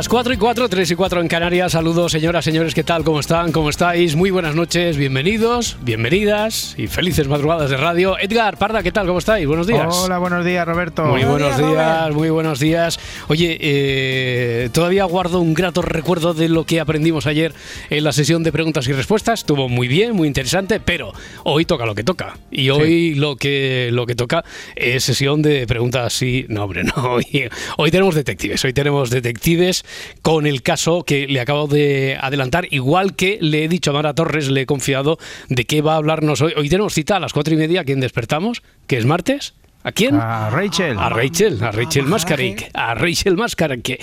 Las 4 y 4, 3 y 4 en Canarias. Saludos, señoras, señores, ¿qué tal? ¿Cómo están? ¿Cómo estáis? Muy buenas noches, bienvenidos, bienvenidas y felices madrugadas de radio. Edgar, Parda, ¿qué tal? ¿Cómo estáis? Buenos días. Hola, buenos días, Roberto. Muy buenos días, muy buenos días. Oye, eh, todavía guardo un grato recuerdo de lo que aprendimos ayer en la sesión de preguntas y respuestas. Estuvo muy bien, muy interesante, pero hoy toca lo que toca. Y hoy lo, que, lo que toca es sesión de preguntas y... No, hombre, no. Hoy, hoy tenemos detectives, hoy tenemos detectives con el caso que le acabo de adelantar, igual que le he dicho a Mara Torres, le he confiado de qué va a hablarnos hoy. Hoy tenemos cita a las cuatro y media, ¿quién despertamos? ¿Que es martes? ¿A quién? A Rachel. A Rachel, a Rachel Mascaric. A Rachel Mascaric, que,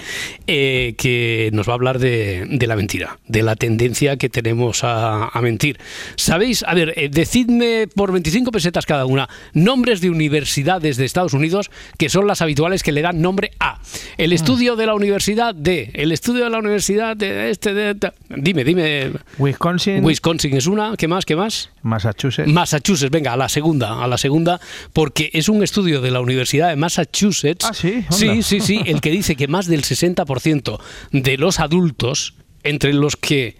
eh, que nos va a hablar de, de, la mentira, de la tendencia que tenemos a, a mentir. ¿Sabéis? A ver, eh, decidme por 25 pesetas cada una nombres de universidades de Estados Unidos que son las habituales que le dan nombre a. El estudio de la universidad de. El estudio de la universidad de este. De, de, dime, dime. Wisconsin. Wisconsin es una. ¿Qué más? ¿Qué más? Massachusetts. Massachusetts, venga, a la segunda, a la segunda, porque es un estudio de la Universidad de Massachusetts. Ah, sí. Sí, sí, sí, el que dice que más del 60% de los adultos, entre los que.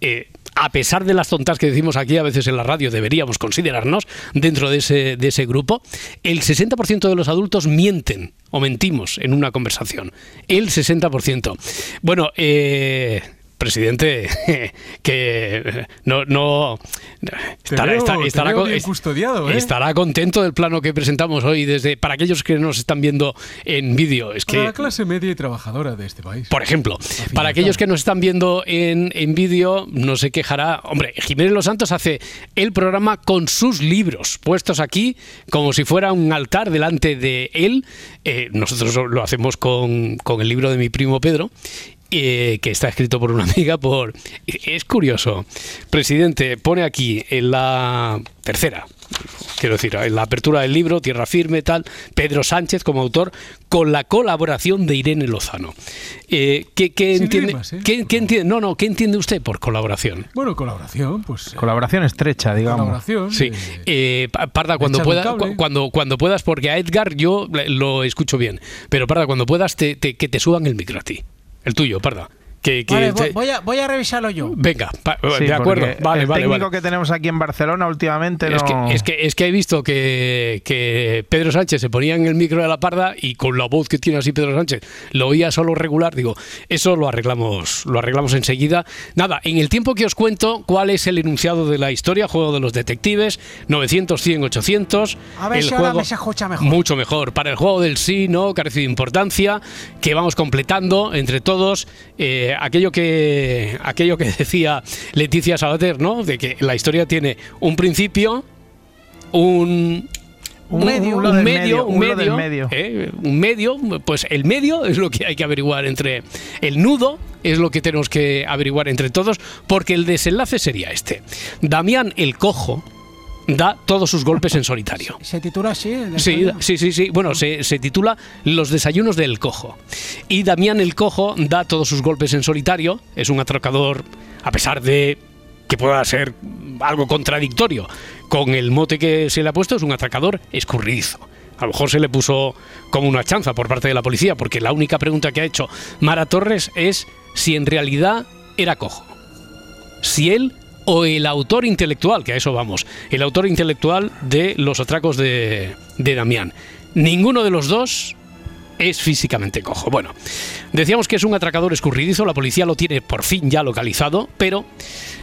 Eh, a pesar de las tontas que decimos aquí a veces en la radio, deberíamos considerarnos dentro de ese, de ese grupo, el 60% de los adultos mienten o mentimos en una conversación. El 60%. Bueno, eh, presidente que no, no estará, veo, estará, estará, con, custodiado, ¿eh? estará, contento del plano que presentamos hoy desde para aquellos que nos están viendo en vídeo es para que la clase media y trabajadora de este país. Por ejemplo para aquellos que nos están viendo en, en vídeo no se quejará hombre Jiménez Los Santos hace el programa con sus libros puestos aquí como si fuera un altar delante de él. Eh, nosotros lo hacemos con, con el libro de mi primo Pedro eh, que está escrito por una amiga por es curioso. Presidente pone aquí en la tercera quiero decir en la apertura del libro tierra firme tal Pedro Sánchez como autor con la colaboración de Irene Lozano. Eh, ¿qué, qué entiende rimas, ¿eh? ¿qué, qué entiende no no qué entiende usted por colaboración bueno colaboración pues colaboración estrecha digamos. colaboración sí. eh, Parda cuando pueda cu cuando cuando puedas porque a Edgar yo lo escucho bien pero Parda cuando puedas te, te, que te suban el micro a ti el tuyo, parda. Que, que vale, te... voy, a, voy a revisarlo yo. Venga, pa, sí, de acuerdo. Vale, el vale, técnico vale. que tenemos aquí en Barcelona últimamente no... Es que, es que, es que he visto que, que, Pedro Sánchez se ponía en el micro de la parda y con la voz que tiene así Pedro Sánchez lo oía solo regular. Digo, eso lo arreglamos, lo arreglamos enseguida. Nada, en el tiempo que os cuento cuál es el enunciado de la historia, juego de los detectives, 900, 100, 800. A ver el si juego, ahora me se escucha mejor. Mucho mejor. Para el juego del sí, no, carece de importancia, que vamos completando entre todos eh, aquello que aquello que decía Leticia Sabater, ¿no? De que la historia tiene un principio, un un medio, un, un medio, un medio, medio, medio. ¿eh? un medio, pues el medio es lo que hay que averiguar entre el nudo es lo que tenemos que averiguar entre todos, porque el desenlace sería este. Damián el cojo da todos sus golpes en solitario. ¿Se titula así? Sí, sí, sí, sí. Bueno, se, se, titula Los desayunos del cojo. Y Damián el cojo da todos sus golpes en solitario. Es un atracador, a pesar de que pueda ser algo contradictorio con el mote que se le ha puesto, es un atracador escurridizo. A lo mejor se le puso como una chanza por parte de la policía, porque la única pregunta que ha hecho Mara Torres es si en realidad era cojo. Si él o el autor intelectual, que a eso vamos, el autor intelectual de los atracos de, de Damián. Ninguno de los dos es físicamente cojo. Bueno, decíamos que es un atracador escurridizo, la policía lo tiene por fin ya localizado, pero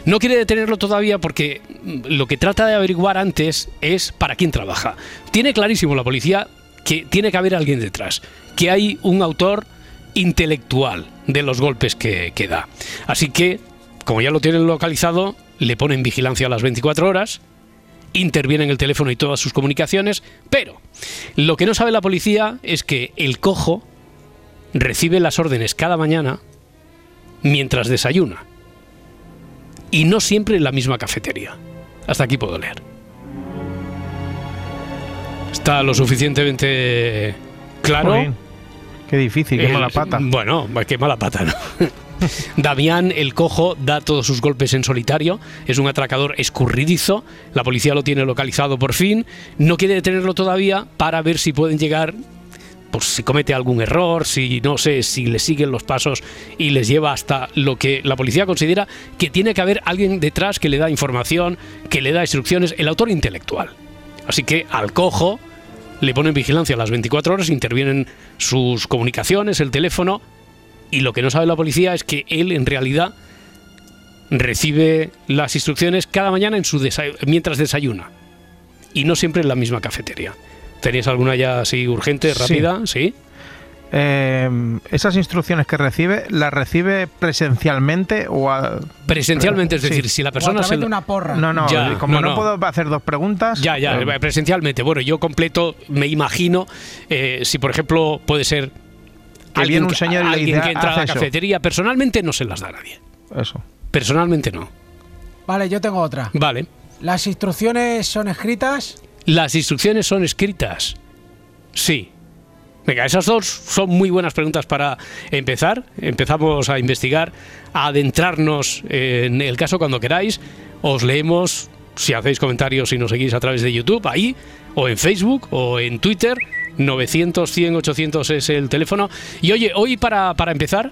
no quiere detenerlo todavía porque lo que trata de averiguar antes es para quién trabaja. Tiene clarísimo la policía que tiene que haber alguien detrás, que hay un autor intelectual, de los golpes que, que da. Así que, como ya lo tienen localizado, le ponen vigilancia a las 24 horas, intervienen el teléfono y todas sus comunicaciones, pero lo que no sabe la policía es que el cojo recibe las órdenes cada mañana mientras desayuna. Y no siempre en la misma cafetería. Hasta aquí puedo leer. Está lo suficientemente claro. Qué difícil, qué mala pata. Bueno, qué mala pata, ¿no? Damián el Cojo da todos sus golpes en solitario, es un atracador escurridizo, la policía lo tiene localizado por fin, no quiere detenerlo todavía para ver si pueden llegar, pues si comete algún error, si no sé, si le siguen los pasos y les lleva hasta lo que la policía considera que tiene que haber alguien detrás que le da información, que le da instrucciones, el autor intelectual. Así que al Cojo le ponen vigilancia a las 24 horas, intervienen sus comunicaciones, el teléfono, y lo que no sabe la policía es que él en realidad recibe las instrucciones cada mañana en su desa- mientras desayuna y no siempre en la misma cafetería. ¿Tenéis alguna ya así urgente, rápida? Sí. Eh, esas instrucciones que recibe, ¿las recibe presencialmente o a- Presencialmente, es Sí. decir, si la O a persona se una porra. No, no, Ya, como no, no, no. puedo hacer dos preguntas. Ya, ya, eh, presencialmente. Bueno, yo completo, me imagino, eh, si por ejemplo puede ser Que viene un señor y le alguien dice, que entra a "Haz la eso". cafetería, personalmente no se las da a nadie. Eso. Personalmente no. Vale, yo tengo otra. Vale. Las instrucciones son escritas. ¿Las instrucciones son escritas? Sí. Venga, esas dos son muy buenas preguntas para empezar. Empezamos a investigar, a adentrarnos en el caso cuando queráis. Os leemos si hacéis comentarios y nos seguís a través de YouTube, ahí, o en Facebook, o en Twitter. 900, 100, 800 es el teléfono. Y oye, hoy para, para empezar,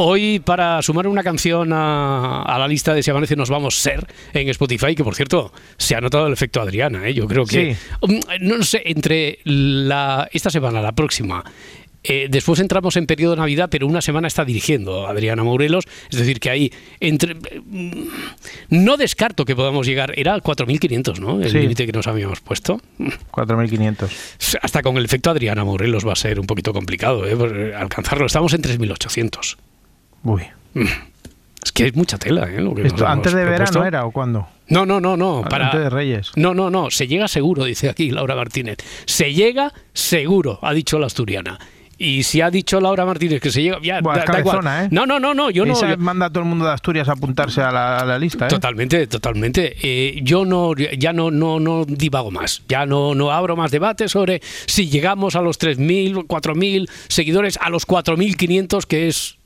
Hoy, para sumar una canción a, a la lista de Si Amanece Nos Vamos Ser en Spotify, que por cierto, se ha notado el efecto Adriana, ¿eh? yo creo que. Sí. Um, No sé, entre la, esta semana, la próxima. Eh, después entramos en periodo de Navidad, pero una semana está dirigiendo Adriana Morelos. Es decir, que ahí. entre mm, No descarto que podamos llegar. Era 4.500, ¿no? El Sí. límite que nos habíamos puesto. 4.500. Hasta con el efecto Adriana Morelos va a ser un poquito complicado ¿eh? Eh, alcanzarlo. Estamos en 3.800. Uy. Es que es mucha tela, ¿eh? Lo que nos ¿Esto hemos antes de propuesto. verano era o cuándo? No, no, no, no. Para... Antes de Reyes. No, no, no. Se llega seguro, dice aquí Laura Martínez. Se llega seguro, ha dicho la asturiana. Y si ha dicho Laura Martínez que se llega. Ya, Buah, da- da igual. cabezona, ¿eh? No, no, no, no. Yo no. Esa yo- manda a todo el mundo de Asturias a apuntarse a la, a la lista, ¿eh? Totalmente, totalmente. Eh, yo no, ya no, no, no divago más. Ya no, no abro más debate sobre si llegamos a los 3.000, 4.000 seguidores, a los 4.500, que es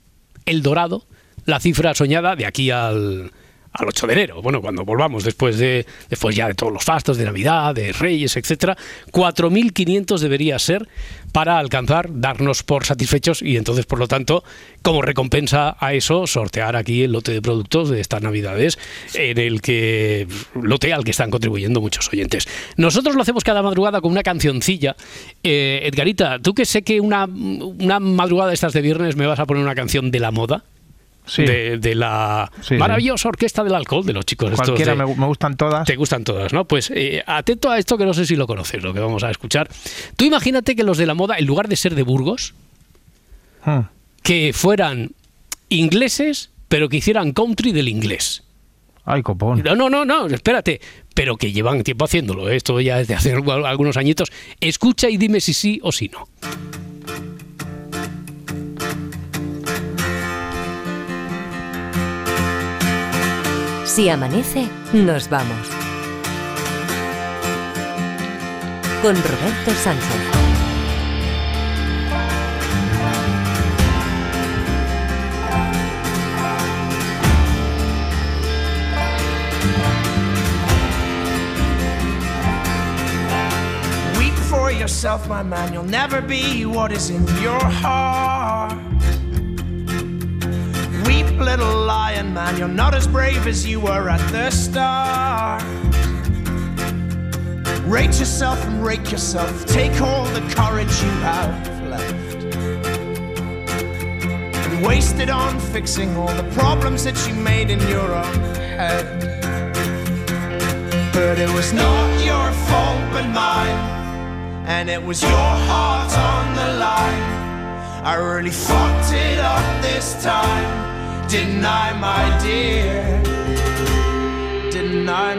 el dorado, la cifra soñada de aquí al, al 8 de enero. Bueno, cuando volvamos después de después ya de todos los fastos de Navidad, de Reyes, etcétera, 4.500 debería ser para alcanzar, darnos por satisfechos y entonces, por lo tanto, como recompensa a eso, sortear aquí el lote de productos de estas Navidades en el que lote al que están contribuyendo muchos oyentes. Nosotros lo hacemos cada madrugada con una cancioncilla. Eh, Edgarita, tú que sé que una, una madrugada estas de viernes me vas a poner una canción de la moda. Sí. De, de la Sí, maravillosa orquesta del alcohol de los chicos estos Cualquiera de- me, me gustan todas. te gustan todas, ¿no? Pues eh, atento a esto que no sé si lo conoces, lo que vamos a escuchar. Tú imagínate que los de la moda, en lugar de ser de Burgos, Hmm. que fueran ingleses, pero que hicieran country del inglés. Ay, copón. No, no, no, no, espérate. Pero que llevan tiempo haciéndolo, ¿eh? esto ya desde hace algu- algunos añitos. Escucha y dime si sí o si no. Si amanece, nos vamos. Con Roberto Sánchez. Weep for yourself, my man. You'll never be what is in your heart. Weep, little lion man. You're not as brave as you were at the start. Rate yourself and rake yourself. Take all the courage you have left. And waste it on fixing all the problems that you made in your own head. But it was not your fault but mine. And it was your heart on the line. I really fucked it up this time, didn't my dear? Didn't my?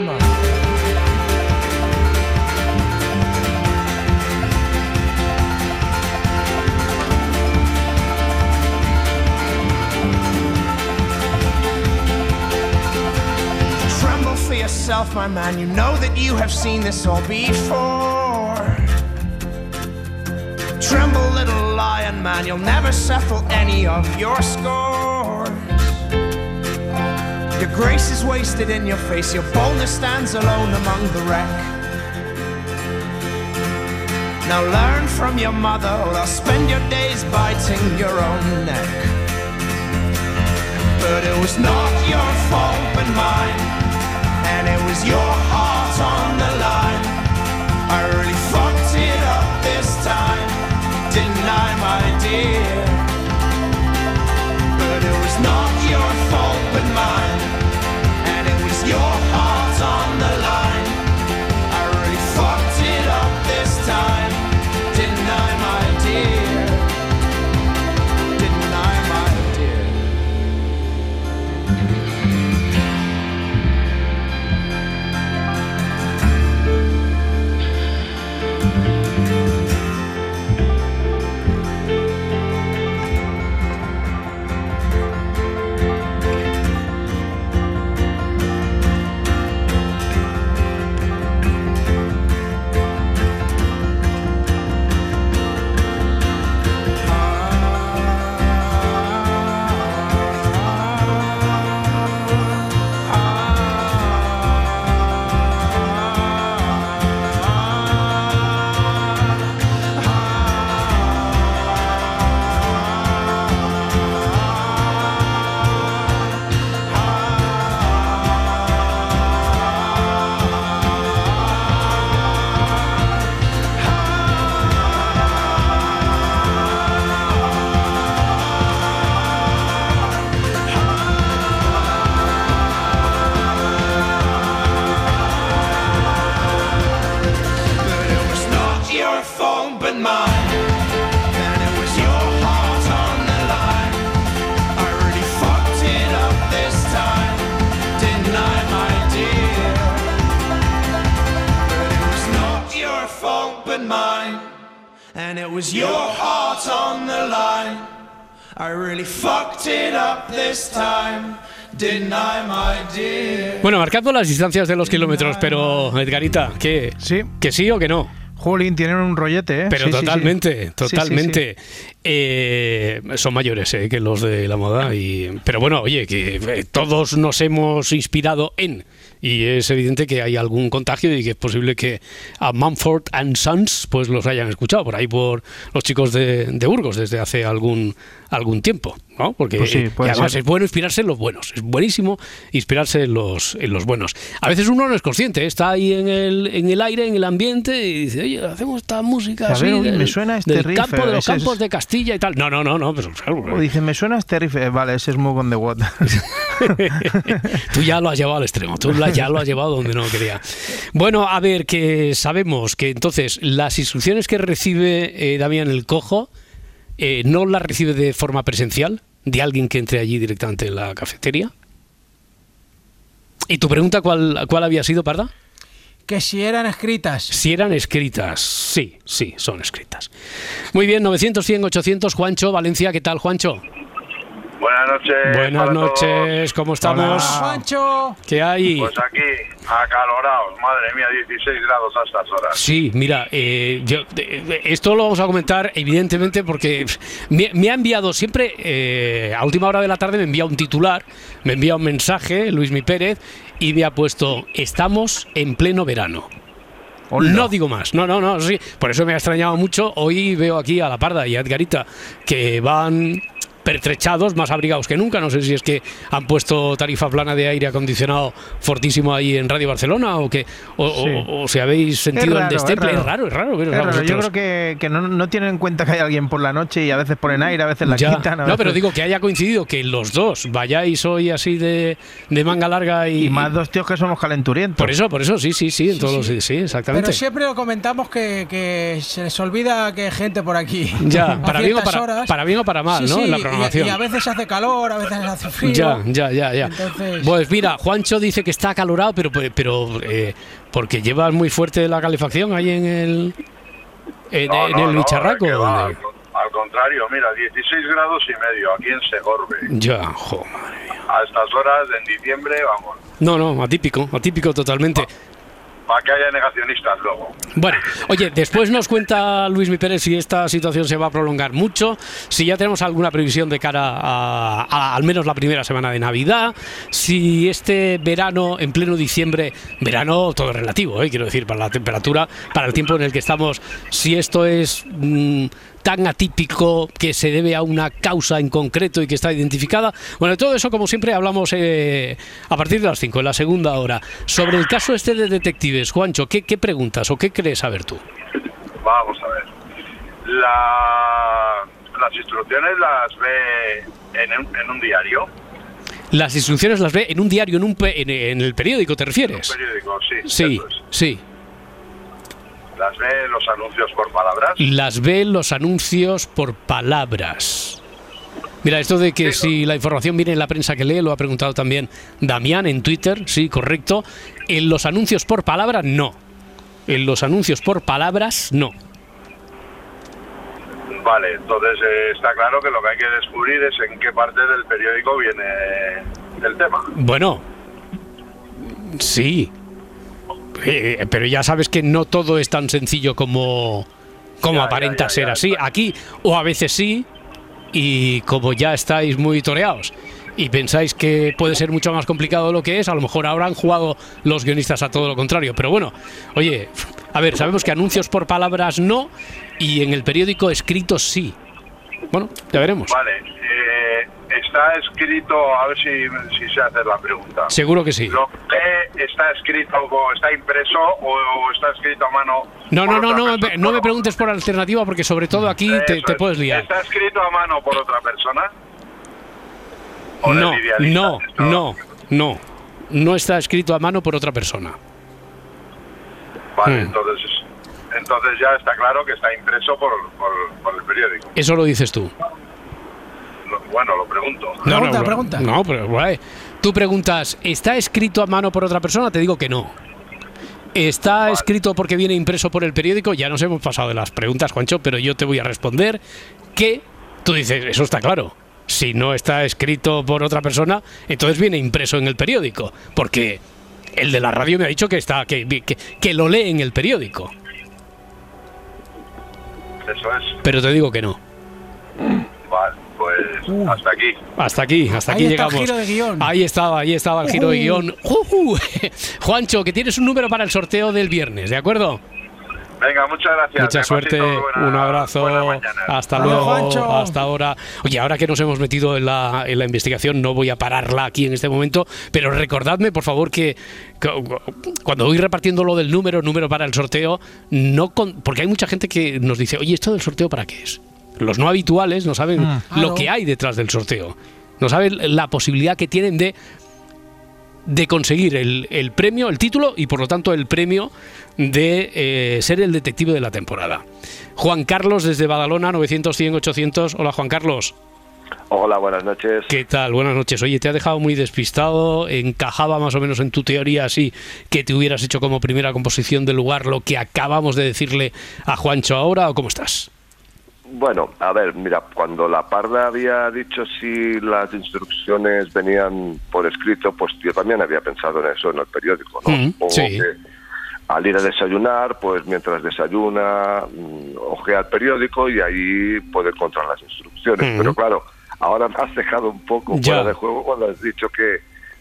Tremble for yourself, my man. You know that you have seen this all before. Tremble, little lion man. You'll never settle any of your scores. Your grace is wasted in your face. Your boldness stands alone among the wreck. Now learn from your mother, or I'll spend your days biting your own neck. But it was not your fault but mine, and it was your heart on the line. I really fucked it up this time, didn't I, my dear? It was not your fault but mine, and it was your heart on the line. Marcando las distancias de los kilómetros, pero Edgarita, ¿qué? Sí. ¿Que sí o que no? Jolín, tienen un rollete, ¿eh? Pero Sí, totalmente, Sí, sí, totalmente. Eh, son mayores eh, que los de la moda. Y, pero bueno, oye, que eh, todos nos hemos inspirado en. Y es evidente que hay algún contagio y que es posible que a Mumford and Sons pues los hayan escuchado por ahí por los chicos de, de Burgos desde hace algún algún tiempo, ¿no? Porque Pues sí, eh, además es bueno inspirarse en los buenos, es buenísimo inspirarse en los en los buenos. A veces uno no es consciente, está ahí en el en el aire, en el ambiente y dice, "Oye, hacemos esta música A así ver, uy, del, me suena este del riff, campo de los ese es- campos de Castilla y tal." No, no, no, no, pues claro, O dice, me suena este riff. Eh, Vale, ese es Move on the Water. tú ya lo has llevado al extremo, tú ya lo has llevado donde no quería. Bueno, a ver, que sabemos que entonces las instrucciones que recibe eh, Damián el Cojo eh, no las recibe de forma presencial, de alguien que entre allí directamente en la cafetería. ¿Y tu pregunta cuál, cuál había sido, Parda? Que si eran escritas. Si eran escritas, sí, sí, son escritas. Muy bien, 900, 100, 800, Juancho, Valencia, ¿qué tal, Juancho? Buenas noches. Buenas noches, ¿cómo estamos? Juancho. ¿Qué hay? Pues aquí, acalorados, madre mía, 16 grados a estas horas. Sí, mira, eh, yo, esto lo vamos a comentar evidentemente porque me, me ha enviado siempre, eh, a última hora de la tarde me envía un titular, me envía un mensaje, Luis Mi Pérez, y me ha puesto, estamos en pleno verano. No digo más, no, no, no, sí. Por eso me ha extrañado mucho. Hoy veo aquí a la Parda y a Edgarita que van pertrechados, más abrigados que nunca. No sé si es que han puesto tarifa plana de aire acondicionado fortísimo ahí en Radio Barcelona o que o, si habéis sentido el desteple. Es raro, es raro. Yo creo que, que no, no, tienen en cuenta que hay alguien por la noche y a veces ponen aire, a veces la quitan. No, pero digo que haya coincidido que los dos vayáis hoy así de, de manga larga y, y, más dos tíos que somos calenturientos. Por eso, por eso, sí, sí, sí, en todos sí, sí, exactamente. Pero siempre lo comentamos que, que, se les olvida que hay gente por aquí. Ya, para bien, o para, para bien o para mal, ¿no? la programación. Y, a veces hace calor, a veces hace frío. Ya, ya, ya, ya. Pues mira, Juancho dice que está acalorado, pero, pero eh, porque llevas muy fuerte la calefacción ahí en el en, el bicharraco. al, contrario, mira, 16 grados y medio aquí en Segorbe. Ya, jo, A estas horas, en diciembre, vamos. No, no, atípico, atípico totalmente para que haya negacionistas luego. Bueno, oye, después nos cuenta Luis Mi Pérez si esta situación se va a prolongar mucho, si ya tenemos alguna previsión de cara a, al menos la primera semana de Navidad, si este verano, en pleno diciembre, verano todo relativo, ¿eh? quiero decir, para la temperatura, para el tiempo en el que estamos, si esto es... Mm, tan atípico que se debe a una causa en concreto y que está identificada. Bueno, de todo eso, como siempre, hablamos eh, a partir de las 5, en la segunda hora. Sobre el caso este de detectives, Juancho, ¿qué, qué preguntas o qué crees saber tú? Vamos a ver. las instrucciones las ve en un, diario. Las instrucciones las ve en un diario, en, un en, el periódico, ¿te refieres? En un periódico, sí. Sí, sí. ¿Las ve los anuncios por palabras? Las ve los anuncios por palabras. Mira, esto de que si la información viene en la prensa que lee, lo ha preguntado también Damián en Twitter, sí, correcto. En los anuncios por palabras, no. En los anuncios por palabras, no. Vale, entonces eh, está claro que lo que hay que descubrir es en qué parte del periódico viene el tema. Bueno, sí, eh, pero ya sabes que no todo es tan sencillo como, como aparenta ser así. Aquí, o a veces sí, y como ya estáis muy toreados y pensáis que puede ser mucho más complicado de lo que es, a lo mejor ahora han jugado los guionistas a todo lo contrario. Pero bueno, oye, a ver, sabemos que anuncios por palabras no y en el periódico escrito sí. Bueno, ya veremos. Vale, eh, está escrito, a ver si, si se hace la pregunta. Seguro que sí. Lo que está escrito, o está impreso o, está escrito a mano. No, no, no, no, no me preguntes por alternativa porque sobre todo aquí te, puedes liar. ¿Está escrito a mano por otra persona? no, no, no, no. No está escrito a mano por otra persona. Vale, hmm. entonces, entonces ya está claro que está impreso por, por el periódico. Eso lo dices tú bueno, lo pregunto. No, pregunta, no, pregunta. No, pero tú preguntas, ¿está escrito a mano por otra persona? Te digo que no. ¿Está escrito porque viene impreso por el periódico? Ya nos hemos pasado de las preguntas, Juancho, pero yo te voy a responder que tú dices, eso está claro. Si no está escrito por otra persona, entonces viene impreso en el periódico, porque el de la radio me ha dicho que está que, que, que lo lee en el periódico. Eso es. Pero te digo que no. Vale pues uh. hasta aquí. Hasta aquí, hasta aquí llegamos. Ahí estaba, ahí estaba el giro de guion. Juancho, que tienes un número para el sorteo del viernes, ¿de acuerdo? Venga, muchas gracias. Mucha suerte, un abrazo. Hasta luego, hasta ahora. Oye, ahora que nos hemos metido en la, en la investigación, no voy a pararla aquí en este momento, pero recordadme, por favor, que, cuando voy repartiendo lo del número, número para el sorteo, no porque hay mucha gente que nos dice, oye, ¿esto del sorteo para qué es? Los no habituales no saben mm. lo que hay detrás del sorteo. No saben la posibilidad que tienen de, de conseguir el, premio, el título y por lo tanto el premio de eh, ser el detective de la temporada. Juan Carlos desde Badalona, 900, 100, 800. Hola Juan Carlos. Hola, buenas noches. ¿Qué tal? Buenas noches. Oye, te ha dejado muy despistado. ¿Encajaba más o menos en tu teoría así que te hubieras hecho como primera composición del lugar lo que acabamos de decirle a Juancho ahora o cómo estás? Bueno, a ver, mira, cuando la parda había dicho si las instrucciones venían por escrito, pues yo también había pensado en eso en el periódico, ¿no? Mm, sí. al ir a desayunar, pues mientras desayuna, mm, ojea el periódico y ahí puede encontrar las instrucciones. Mm. Pero claro, ahora me has dejado un poco fuera de juego cuando has dicho que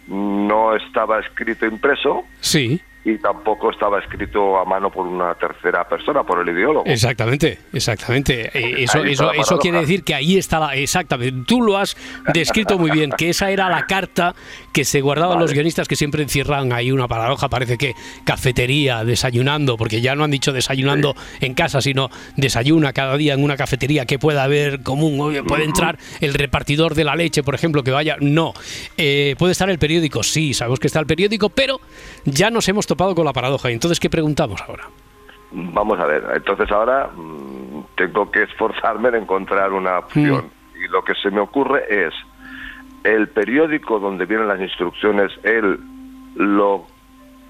no estaba escrito impreso. Sí y tampoco estaba escrito a mano por una tercera persona, por el ideólogo. Exactamente, exactamente. Eh, eso, eso, eso quiere decir que ahí está la. Exactamente. Tú lo has descrito muy bien, que esa era la carta que se guardaban los guionistas que siempre encierran ahí una paradoja. Parece que cafetería, desayunando, porque ya no han dicho desayunando en casa, sino desayuna cada día en una cafetería que pueda haber común. Puede entrar el repartidor de la leche, por ejemplo, que vaya. No. Eh, puede estar el periódico, sí, sabemos que está el periódico, pero ya nos hemos topado con la paradoja. Entonces, ¿qué preguntamos ahora? Vamos a ver, entonces ahora mm, tengo que esforzarme en encontrar una opción. Mm. Y lo que se me ocurre es, el periódico donde vienen las instrucciones, él lo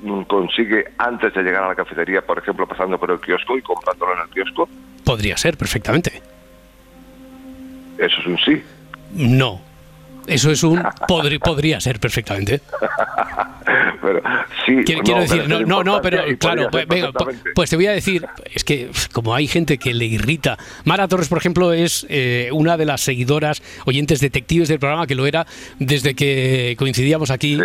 mm, consigue antes de llegar a la cafetería, por ejemplo, pasando por el kiosco y comprándolo en el kiosco? Podría ser, perfectamente. Eso es un sí. No, eso es un podría ser perfectamente. pero, sí, quiero, decir, no, no, no, pero claro, pues, pues, te voy a decir, es que como hay gente que le irrita. Mara Torres, por ejemplo, es eh, una de las seguidoras, oyentes detectives del programa, que lo era desde que coincidíamos aquí.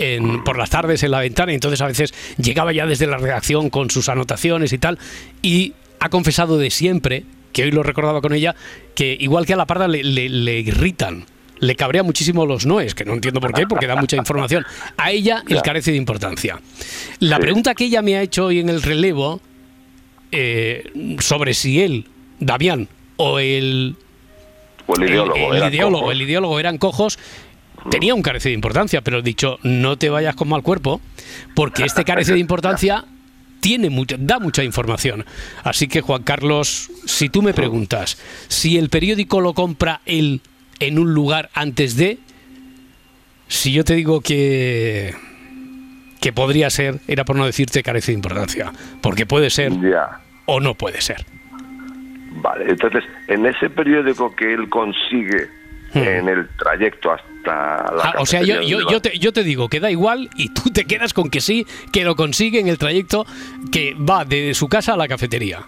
En, por las tardes en la ventana, y entonces a veces llegaba ya desde la redacción con sus anotaciones y tal, y ha confesado de siempre, que hoy lo recordaba con ella, que igual que a la parda le, le irritan le cabrea muchísimo los noes, que no entiendo por qué, porque da mucha información. A ella el carece de importancia. La pregunta que ella me ha hecho hoy en el relevo eh, sobre si él, Damián, o el, el ideólogo, el, ideólogo, el ideólogo eran cojos, tenía un carece de importancia, pero he dicho, no te vayas con mal cuerpo, porque este carece de importancia tiene mucha, da mucha información. Así que, Juan Carlos, si tú me preguntas si el periódico lo compra él en un lugar antes de, si yo te digo que que podría ser, era por no decirte carece de importancia, porque puede ser o no puede ser. Vale, entonces, en ese periódico que él consigue hmm. en el trayecto hasta la... Ah, o sea, yo, yo, te, yo te digo que da igual y tú te quedas con que sí, que lo consigue en el trayecto que va de su casa a la cafetería.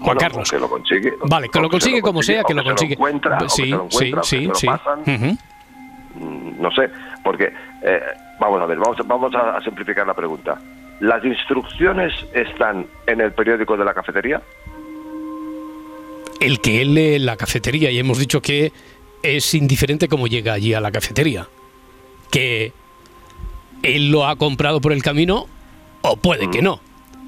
Juan Carlos. Que lo consigue. Vale, que lo consigue como sea, que lo consigue. sí, sí, sí, sí. No sé, porque eh, vamos a ver, vamos, vamos a, simplificar la pregunta. ¿Las instrucciones están en el periódico de la cafetería? El que él lee la cafetería y hemos dicho que es indiferente cómo llega allí a la cafetería. Que él lo ha comprado por el camino o puede que no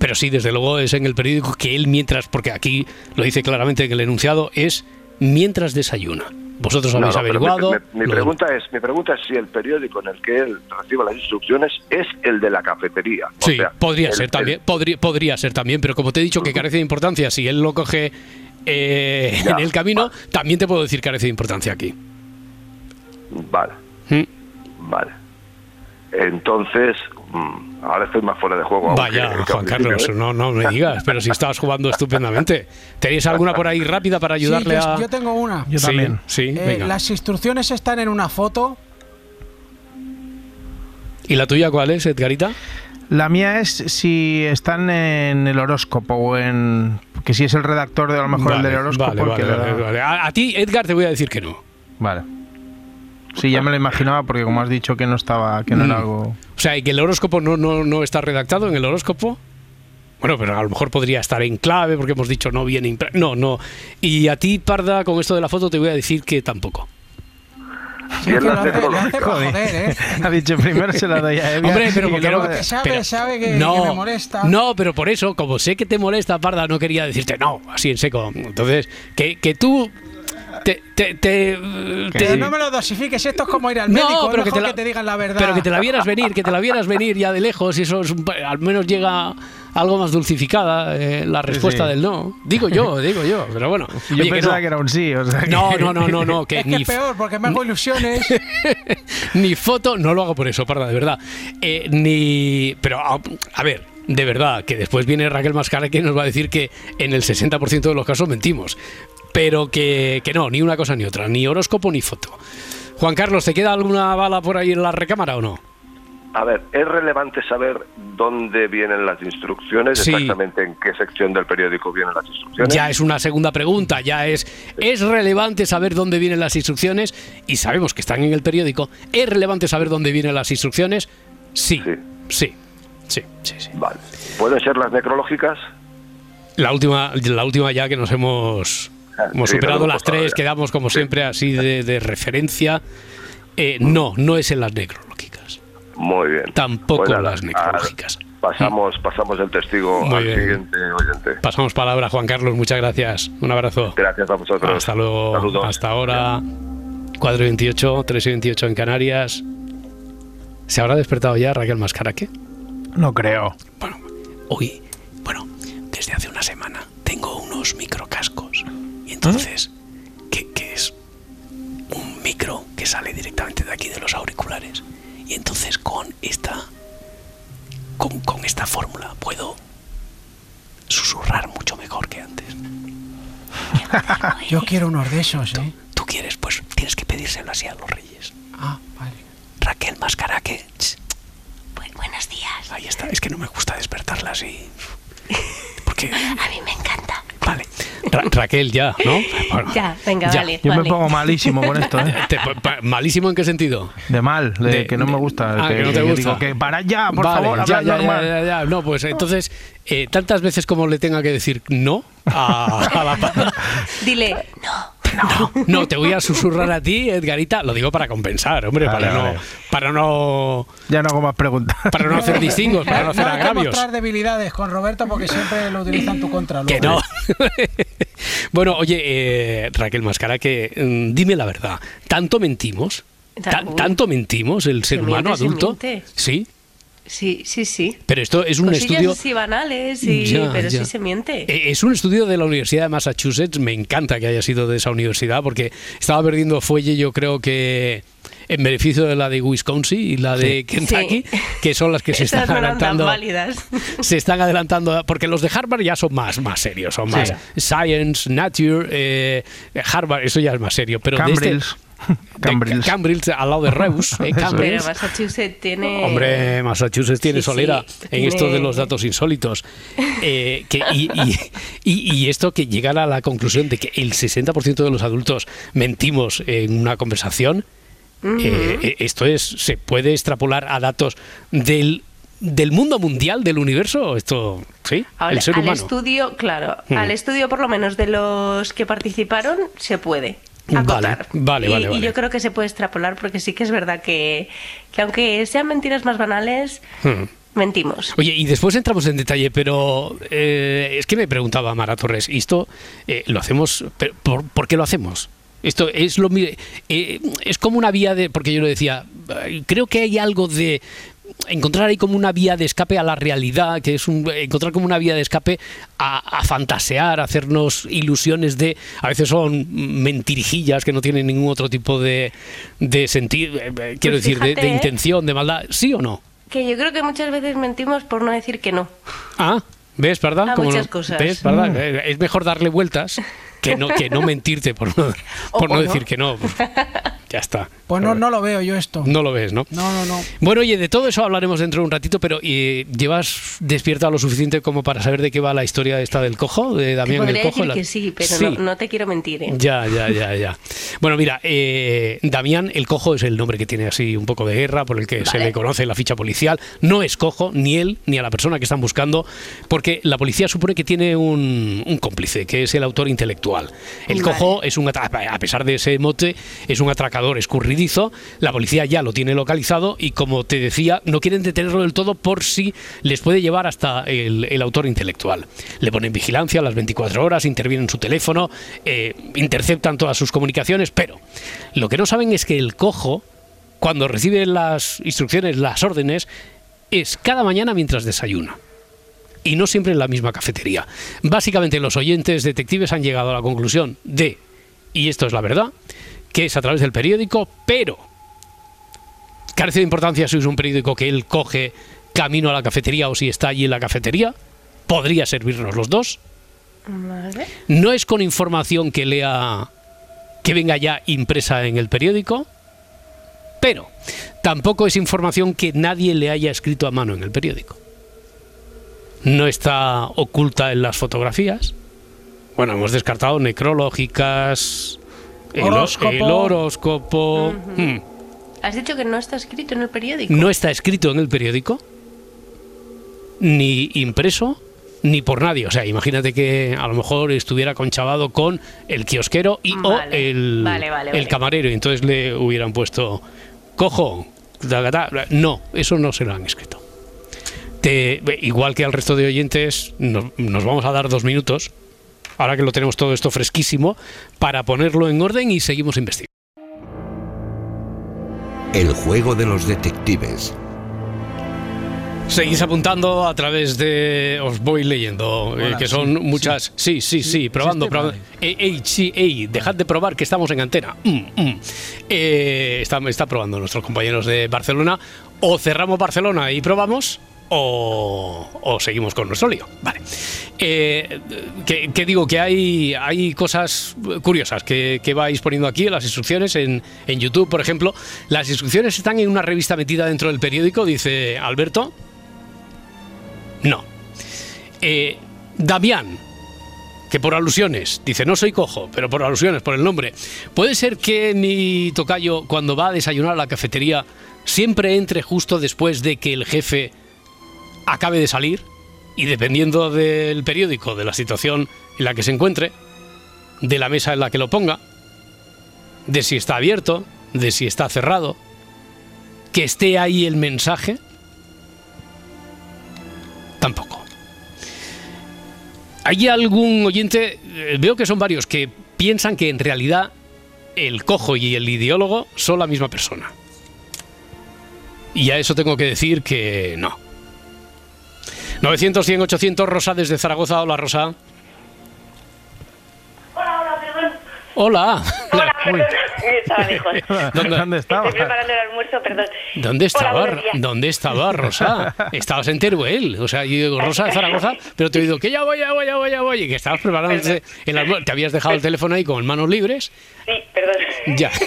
pero sí, desde luego es en el periódico que él mientras, porque aquí lo dice claramente en el enunciado, es mientras desayuna. Vosotros habéis averiguado. Mi, pregunta es, mi pregunta es si el periódico en el que él reciba las instrucciones es el de la cafetería. sí, podría ser también, podría, podría ser también, pero como te he dicho que carece de importancia, si él lo coge eh, en el camino, también te puedo decir que carece de importancia aquí. Vale. ¿Mm? Vale. Entonces, ahora estoy más fuera de juego. Vaya, Juan Carlos, ¿eh? no, no me digas, pero si estabas jugando estupendamente. ¿Tenéis alguna por ahí rápida para ayudarle sí, a.? Yo tengo una. Yo también. Sí, eh, Las instrucciones están en una foto. ¿Y la tuya cuál es, Edgarita? La mía es si están en el horóscopo o en. Que si es el redactor de a lo mejor el del horóscopo. Vale, vale, a ti, Edgar, te voy a decir que no. Vale. Sí, ya me lo imaginaba porque como has dicho que no estaba, que no era mm. algo. O sea, y que el horóscopo no, no, no está redactado en el horóscopo. Bueno, pero a lo mejor podría estar en clave porque hemos dicho no viene No, no. Y a ti, Parda, con esto de la foto te voy a decir que tampoco. Sí, que lo hace, lo hace joder, ¿eh? Ha dicho primero se la doy a Evia. Hombre, pero porque no, sabe, sabe que, no, me molesta. No, pero por eso, como sé que te molesta, Parda, no quería decirte no, así en seco. Entonces, que, que tú te, te, te, no me lo dosifiques, esto es como ir al médico, pero que, te que te digan la verdad. Pero que te la vieras venir, que te la vieras venir ya de lejos, y eso es al menos llega algo más dulcificada eh, la respuesta del no. Digo yo, digo yo, pero bueno. Yo pensaba que, era un sí, o sea No, no, no, no, no, que es, que es peor, porque me hago ilusiones. ni foto, no lo hago por eso, parda, de verdad. Eh, ni... Pero, a, ver, de verdad, que después viene Raquel Mascara que nos va a decir que en el 60% de los casos mentimos pero que, no, ni una cosa ni otra, ni horóscopo ni foto. Juan Carlos, ¿te queda alguna bala por ahí en la recámara o no? A ver, ¿es relevante saber dónde vienen las instrucciones? Exactamente en qué sección del periódico vienen las instrucciones. Ya es una segunda pregunta, ya es, ¿es relevante saber dónde vienen las instrucciones? Y sabemos que están en el periódico. ¿Es relevante saber dónde vienen las instrucciones? Sí, sí. Sí, sí, sí. Vale. ¿Pueden ser las necrológicas? La última, la última ya que nos hemos, Ah, hemos sí, superado las tres, quedamos como Sí. siempre así de, de referencia. Eh, no, no es en las necrológicas. Muy bien. Tampoco nada, las necrológicas. Pasamos, pasamos el testigo Muy al bien. siguiente oyente. Pasamos palabra, Juan Carlos, muchas gracias. Un abrazo. Gracias a vosotros. Hasta luego. Saludos. Hasta ahora. 4 y 28, 3 y 28 en Canarias. ¿Se habrá despertado ya Raquel Mascaraque? No creo. Bueno, hoy, bueno, desde hace una semana tengo unos microcascos. Y entonces, ¿qué, qué es? Un micro que sale directamente de aquí de los auriculares. Y entonces con esta. Con, con esta fórmula puedo susurrar mucho mejor que antes. Yo quiero unos de esos, ¿eh? Tú quieres, pues tienes que pedírselo así a los reyes. Ah, vale. Raquel Mascaraque. ch, buenos días. Ahí está. Es que no me gusta despertarla así. Porque. A mí me encanta. Vale. Ra- Raquel, ya, ¿no? Bueno, Ya, venga, ya. vale. Yo vale. me pongo malísimo con esto, ¿eh? ¿Malísimo en qué sentido? De mal, de, De- que no me gusta. Ah, que no te gusta. digo que para ya, por Vale, favor, ya, ya, normal. ya, ya, ya. No, pues entonces, eh, tantas veces como le tenga que decir no a, a la pa- Dile, no. No, no, te voy a susurrar a ti, Edgarita. Lo digo para compensar, hombre, Vale, para, vale. no, para no Ya no hago más preguntas. para no hacer distingos, para no hacer no agravios. mostrar debilidades con Roberto porque siempre lo utilizan tu contra. Que no. bueno, oye, eh, Raquel Mascara, que mm, dime la verdad. ¿Tanto mentimos? Ta- Ta- ¿Tanto mentimos el ser Se humano miente, se adulto? miente. Sí, Sí, sí, sí. pero esto es un Cosillas estudio. así banales, y, Ya, pero ya. sí se miente. Eh, Es un estudio de la Universidad de Massachusetts. Me encanta que haya sido de esa universidad porque estaba perdiendo fuelle, yo creo que en beneficio de la de Wisconsin y la de Kentucky, Sí. que son las que se Estas están no eran tan adelantando. válidas. se están adelantando porque los de Harvard ya son más, más serios, son más Sí. Science, Nature, eh, Harvard, eso ya es más serio. Pero de este- Cambrils. Cambrils. Cambridge, al lado de Reus, eh, Pero. Massachusetts tiene... Hombre, Massachusetts tiene Sí, sí, solera en tiene- esto de los datos insólitos. Eh, que- y, y- y- y esto que llegar a la conclusión de que el 60% de los adultos mentimos en una conversación, eh, eh, esto es se puede extrapolar a datos del, del mundo mundial, del universo, esto, ¿sí? Al, el ser al humano. estudio, claro, Hmm. al estudio por lo menos de los que participaron se puede acotar. vale, y, vale, y yo creo que se puede extrapolar porque sí que es verdad que, que aunque sean mentiras más banales, Hmm. mentimos. Oye, y después entramos en detalle, pero eh, es que me preguntaba Mara Torres, ¿y esto eh, lo hacemos? pero ¿por, por qué lo hacemos? Esto es lo eh, es como una vía de, porque yo lo decía, eh, creo que hay algo de encontrar ahí como una vía de escape a la realidad, que es un, encontrar como una vía de escape a, a fantasear, a hacernos ilusiones de, a veces son mentirijillas que no tienen ningún otro tipo de, de sentido, eh, eh, quiero Pues decir, de, ¿eh? intención, de maldad, ¿sí o no? Que yo creo que muchas veces mentimos por no decir que no. Ah, ¿ves, verdad? A muchas no- cosas. ¿Ves, verdad? Eh, Es mejor darle vueltas que no, que no mentirte por no, por no decir que no. Ya está. Pues no, no lo veo yo esto. No lo ves, ¿no? No, no, no. Bueno, oye, de todo eso hablaremos dentro de un ratito, pero eh, ¿llevas despierta lo suficiente como para saber de qué va la historia esta del cojo, de Damián el podría Cojo? decir La- que sí, pero Sí. No, no te quiero mentir. ¿eh? Ya, ya, ya, ya. Bueno, mira, eh, Damián el Cojo es el nombre que tiene así un poco de guerra, por el que se Vale. le conoce en la ficha policial. No es cojo, ni él, ni a la persona que están buscando, porque la policía supone que tiene un, un cómplice, que es el autor intelectual. El Vale. cojo es un, a pesar de ese mote, es un atracador escurridizo. La policía ya lo tiene localizado y, como te decía, no quieren detenerlo del todo por si les puede llevar hasta el, el autor intelectual. Le ponen vigilancia a las 24 horas, intervienen en su teléfono, eh, interceptan todas sus comunicaciones, pero lo que no saben es que el cojo, cuando recibe las instrucciones, las órdenes, es cada mañana mientras desayuna. Y no siempre en la misma cafetería. Básicamente los oyentes detectives han llegado a la conclusión de, y esto es la verdad, que es a través del periódico, pero carece de importancia si es un periódico que él coge camino a la cafetería o si está allí en la cafetería. Podría servirnos los dos. Vale. No es con información que lea, que venga ya impresa en el periódico, pero tampoco es información que nadie le haya escrito a mano en el periódico. No está oculta en las fotografías. Bueno, hemos descartado necrológicas, el hor- Horóscopo. el horóscopo. Ujú. Mm. Has dicho que no está escrito en el periódico. No está escrito en el periódico. ni impreso ni por nadie. O sea, imagínate que a lo mejor estuviera conchavado con el kiosquero y o el, vale, vale, el camarero. Y entonces le hubieran puesto cojo. No, eso no se lo han escrito. Te- igual que al resto de oyentes, nos, nos vamos a dar dos minutos, ahora que lo tenemos todo esto fresquísimo, para ponerlo en orden y seguimos investigando. El juego de los detectives. Seguís apuntando a través de. Os voy leyendo, eh, que son sí. muchas. Sí, sí, sí, probando, probando. Ey, ey, sí, ey, dejad de probar que estamos en antena. Mm, mm. Eh, está, está probando nuestros compañeros de Barcelona. O cerramos Barcelona y probamos, o, o seguimos con nuestro lío. Vale. Eh, que, digo que hay, hay cosas curiosas que, que vais poniendo aquí en las instrucciones en, en YouTube, por ejemplo. Las instrucciones están en una revista metida dentro del periódico, dice Alberto. No. Eh, Damián, que por alusiones, dice, no soy cojo, pero por alusiones, por el nombre. ¿Puede ser que mi tocayo, cuando va a desayunar a la cafetería, siempre entre justo después de que el jefe acabe de salir? Y dependiendo del periódico, de la situación en la que se encuentre, de la mesa en la que lo ponga, de si está abierto, de si está cerrado, que esté ahí el mensaje, tampoco. ¿Hay algún oyente, eh, veo que son varios, que piensan que en realidad el cojo y el ideólogo son la misma persona? Y a eso tengo que decir que no. 900, 100, 800, Rosa desde Zaragoza. Hola, Rosa. Hola, hola, perdón. Hola. Hola, Uy. Perdón. Estaba lejos. ¿Dónde- ¿Dónde estaba? Estoy preparando el almuerzo, perdón. ¿Dónde Hola, estaba, días. ¿Dónde estaba Rosa? Estabas en Teruel. O sea, yo digo Rosa de Zaragoza, pero te he oído que ya voy, ya voy, ya voy, ya voy. Y que estabas preparándote el almuerzo. Te habías dejado el teléfono ahí con manos libres. Sí, perdón. Ya.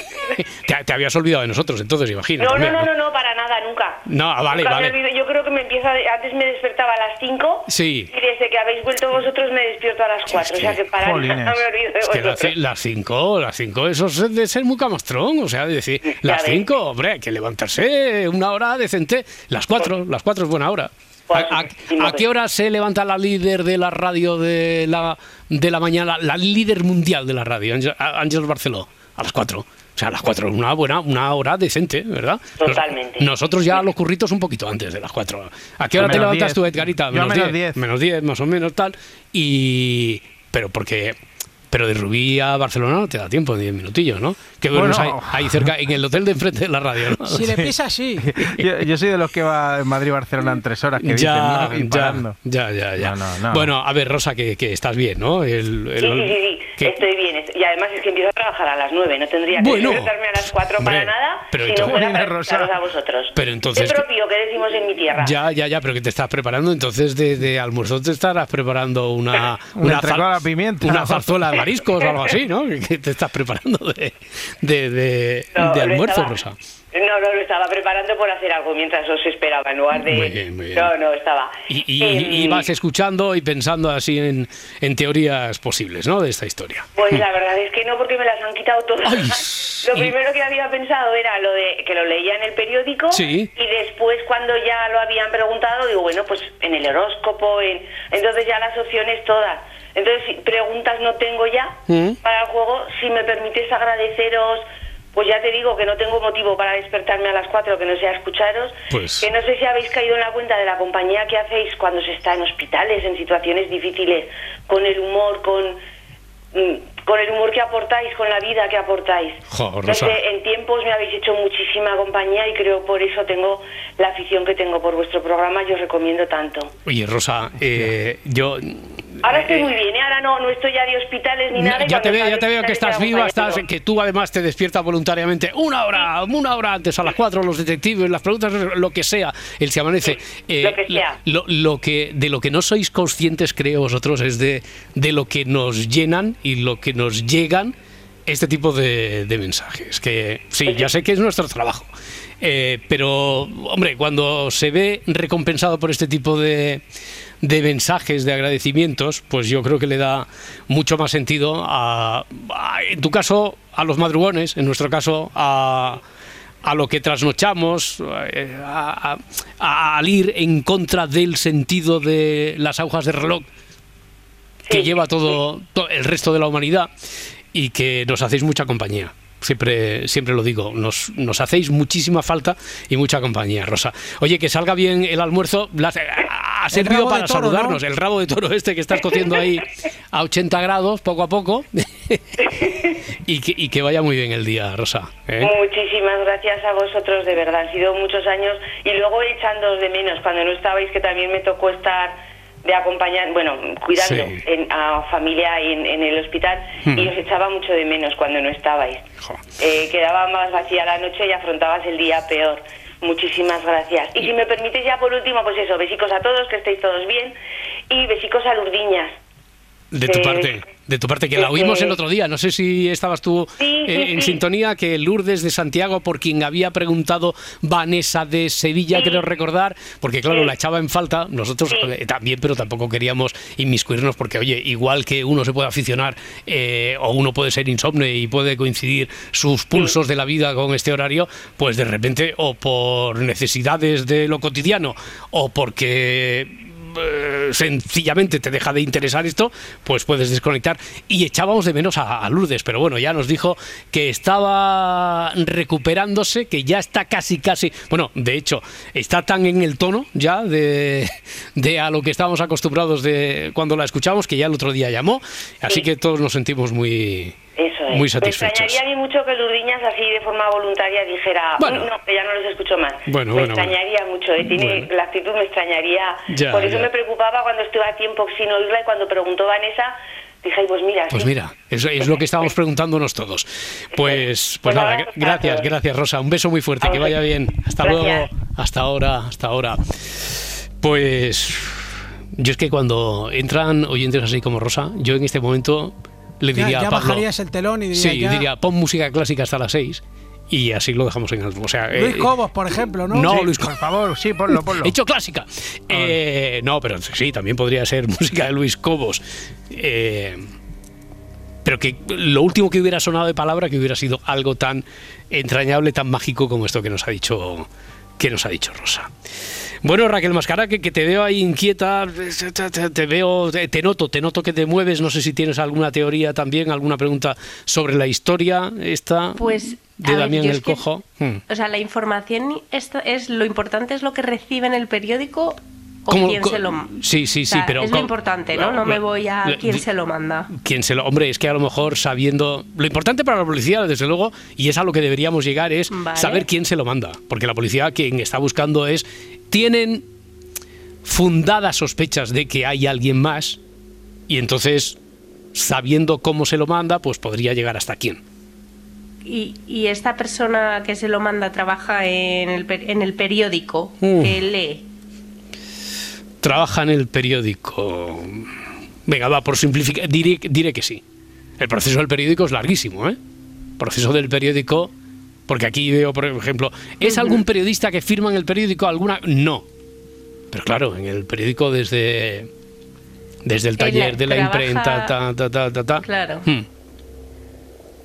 Te, te habías olvidado de nosotros, entonces, imagino. No, no, también, no, no, no, para nada, nunca. No, ah, vale, Nunca vale. Yo creo que me empieza. Antes me despertaba a las 5 Sí. y desde que habéis vuelto vosotros me despierto a las 4. O sea que para nada me olvido de Es que las 5, las 5, eso es de ser muy camastrón. O sea, de decir, las ves. 5, hombre, hay que levantarse una hora decente. Las 4, las 4 es buena hora. Pues, ¿A, a- supuestísimo a qué hora se levanta la líder de la radio de la, de la mañana, la líder mundial de la radio, Ángel- Barceló? A las 4. O sea, a las 4, una buena, una hora decente, ¿verdad? Totalmente. nosotros ya los curritos un poquito antes de las 4. ¿A qué hora A te levantas 10. tú, Edgarita? Menos 10. Menos 10, más o menos tal. Y. Pero porque. Pero de Rubí a Barcelona no te da tiempo, 10 minutillos, ¿no? Que bueno, ahí, cerca, en el hotel de enfrente de la radio, ¿no? Si le pisa, sí. Yo, yo soy de los que va en Madrid-Barcelona en tres horas, que dicen, Ya, ¿no? Y ya, ya, ya, ya. No, no, no. Bueno, a ver, Rosa, que, que estás bien, ¿no? El, el- Sí, sí, sí, estoy bien. Además es que empiezo a trabajar a las 9. No tendría que Bueno. despertarme a las 4 Hombre, para nada pero si no entonces- fuera Rosa. a vosotros. Pero entonces- De propio, que decimos en mi tierra. Ya, ya, ya, pero que te estás preparando, entonces de, de almuerzo te estarás preparando una Un entrecot a la pimienta. una zarzuela de mariscos o algo así, ¿no? Que te estás preparando de, de, de- No, de lo almuerzo, estaba- Rosa. No, no, lo estaba preparando por hacer algo mientras os esperaba, en lugar de... Muy bien, muy bien. No, no, estaba... Y, y- Em, y vas escuchando y pensando así en, en teorías posibles, ¿no? De esta historia. Pues la verdad es que no, porque me las han quitado todas. Ay, lo y- primero que había pensado era lo de que lo leía en el periódico Sí. y después cuando ya lo habían preguntado digo, bueno, pues en el horóscopo, en... entonces ya las opciones todas. Entonces, preguntas no tengo ya Mm. para el juego. Si me permites agradeceros, pues ya te digo que no tengo motivo para despertarme a las 4 que no sea escucharos. Pues- Que no sé si habéis caído en la cuenta de la compañía que hacéis cuando se está en hospitales, en situaciones difíciles, con el humor, con mm, con el humor que aportáis, con la vida que aportáis. Jo, sé, en tiempos me habéis hecho muchísima compañía y creo por eso tengo la afición que tengo por vuestro programa y os recomiendo tanto. Oye, Rosa, eh, yo... Ahora estoy eh, muy bien, ¿eh? ahora no, no estoy ya de hospitales ni nada. ya te veo, ya te veo que estás viva, estás, que tú además te despiertas voluntariamente una hora, una hora antes, a las 4, los detectives, las preguntas, lo que sea, él se amanece. Eh, lo que sea. Lo, lo que, de lo que no sois conscientes, creo vosotros, es de, de lo que nos llenan y lo que nos llegan este tipo de, de mensajes. Que sí, ya sé que es nuestro trabajo. Eh, pero, hombre, cuando se ve recompensado por este tipo de, de mensajes, de agradecimientos, pues yo creo que le da mucho más sentido a, a- en tu caso, a los madrugones, en nuestro caso, a, a lo que trasnochamos, eh, a- a- al ir en contra del sentido de las agujas de reloj que lleva todo, to- el resto de la humanidad y que nos hacéis mucha compañía. Siempre, siempre lo digo, nos, nos hacéis muchísima falta y mucha compañía, Rosa. Oye, que salga bien el almuerzo. la- ha servido para toro, saludarnos. ¿no? El rabo de toro este que estás cociendo ahí a 80 grados, poco a poco. y, que, y que vaya muy bien el día, Rosa. ¿eh? Muchísimas gracias a vosotros, de verdad. Han sido muchos años y luego echándoos de menos cuando no estabais, que también me tocó estar de acompañar, bueno, cuidando Sí. en- a familia en, en el hospital Hmm. y os echaba mucho de menos cuando no estabais. Eh, quedaba más vacía la noche y afrontabas el día peor. Muchísimas gracias. Y si me permites ya por último, pues eso, besicos a todos, que estéis todos bien y besicos a Lurdiñas. De tu Eh, parte, de tu parte, que la oímos el eh, otro día. No sé si estabas tú Sí, eh, sí, en sí. sintonía, que Lourdes de Santiago, por quien había preguntado Vanessa de Sevilla, creo recordar, porque claro, la echaba en falta, nosotros eh, también, pero tampoco queríamos inmiscuirnos, porque oye, igual que uno se puede aficionar eh, o uno puede ser insomne y puede coincidir sus pulsos de la vida con este horario, pues de repente, o por necesidades de lo cotidiano, o porque sencillamente te deja de interesar esto, pues puedes desconectar. Y echábamos de menos a, a Lourdes, pero bueno, ya nos dijo que estaba recuperándose, que ya está casi, casi, bueno, de hecho, está tan en el tono ya de, de a lo que estábamos acostumbrados de cuando la escuchamos, que ya el otro día llamó, así que todos nos sentimos muy, es. muy Me satisfechos. extrañaría a mí mucho que Lurdiñas así de forma voluntaria dijera, Bueno. "Mm, no, que ya no los escucho más. Bueno, me bueno, extrañaría mucho, ¿eh? Tiene, la actitud me extrañaría. Ya, Por eso ya. me preocupaba cuando estuve a tiempo sin oírla y cuando preguntó Vanessa, dije, "Ay, pues mira, Pues sí". mira, eso es lo que estábamos preguntándonos todos. Pues, pues Pues nada, gracias, gracias Rosa. Un beso muy fuerte, que vaya bien. Hasta Gracias. luego, hasta ahora, hasta ahora. Pues yo es que cuando entran oyentes así como Rosa, yo en este momento le Ya, diría ya a Pablo, bajarías el telón y dirías sí, ya- diría, pon música clásica hasta las 6 y así lo dejamos en alto. O sea, Luis eh, Cobos, por ejemplo, ¿no? no, Sí. Luis, por favor, sí, ponlo, ponlo. He hecho clásica. Eh, no, pero sí, también podría ser música de Luis Cobos. Eh, pero que lo último que hubiera sonado de palabra que hubiera sido algo tan entrañable, tan mágico como esto que nos ha dicho que nos ha dicho Rosa. Bueno, Raquel Mascara, que, que te veo ahí inquieta, te, veo, te, noto, te noto que te mueves, no sé si tienes alguna teoría también, alguna pregunta sobre la historia esta Pues, de Damián el es que- Cojo. Hmm. O sea, la información esto es lo importante es lo que recibe en el periódico o ¿Cómo- quién se lo Sí, sí, o sí, sea, pero es lo ¿cómo- importante, ¿no? No me voy a quién se lo manda. quien se lo hombre es que a lo mejor sabiendo lo importante para la policía desde luego y es a lo que deberíamos llegar es Vale. saber quién se lo manda porque la policía quien está buscando es tienen fundadas sospechas de que hay alguien más y entonces sabiendo cómo se lo manda pues podría llegar hasta quién Y, y esta persona que se lo manda trabaja en el, en el periódico Mm. que lee. Trabaja en el periódico venga va por simplificar diré, diré que sí el proceso del periódico es larguísimo ¿eh? proceso del periódico porque aquí veo por ejemplo ¿es algún periodista que firma en el periódico alguna? no pero claro en el periódico desde desde el taller de la imprenta ta, ta, ta, ta, ta. Claro.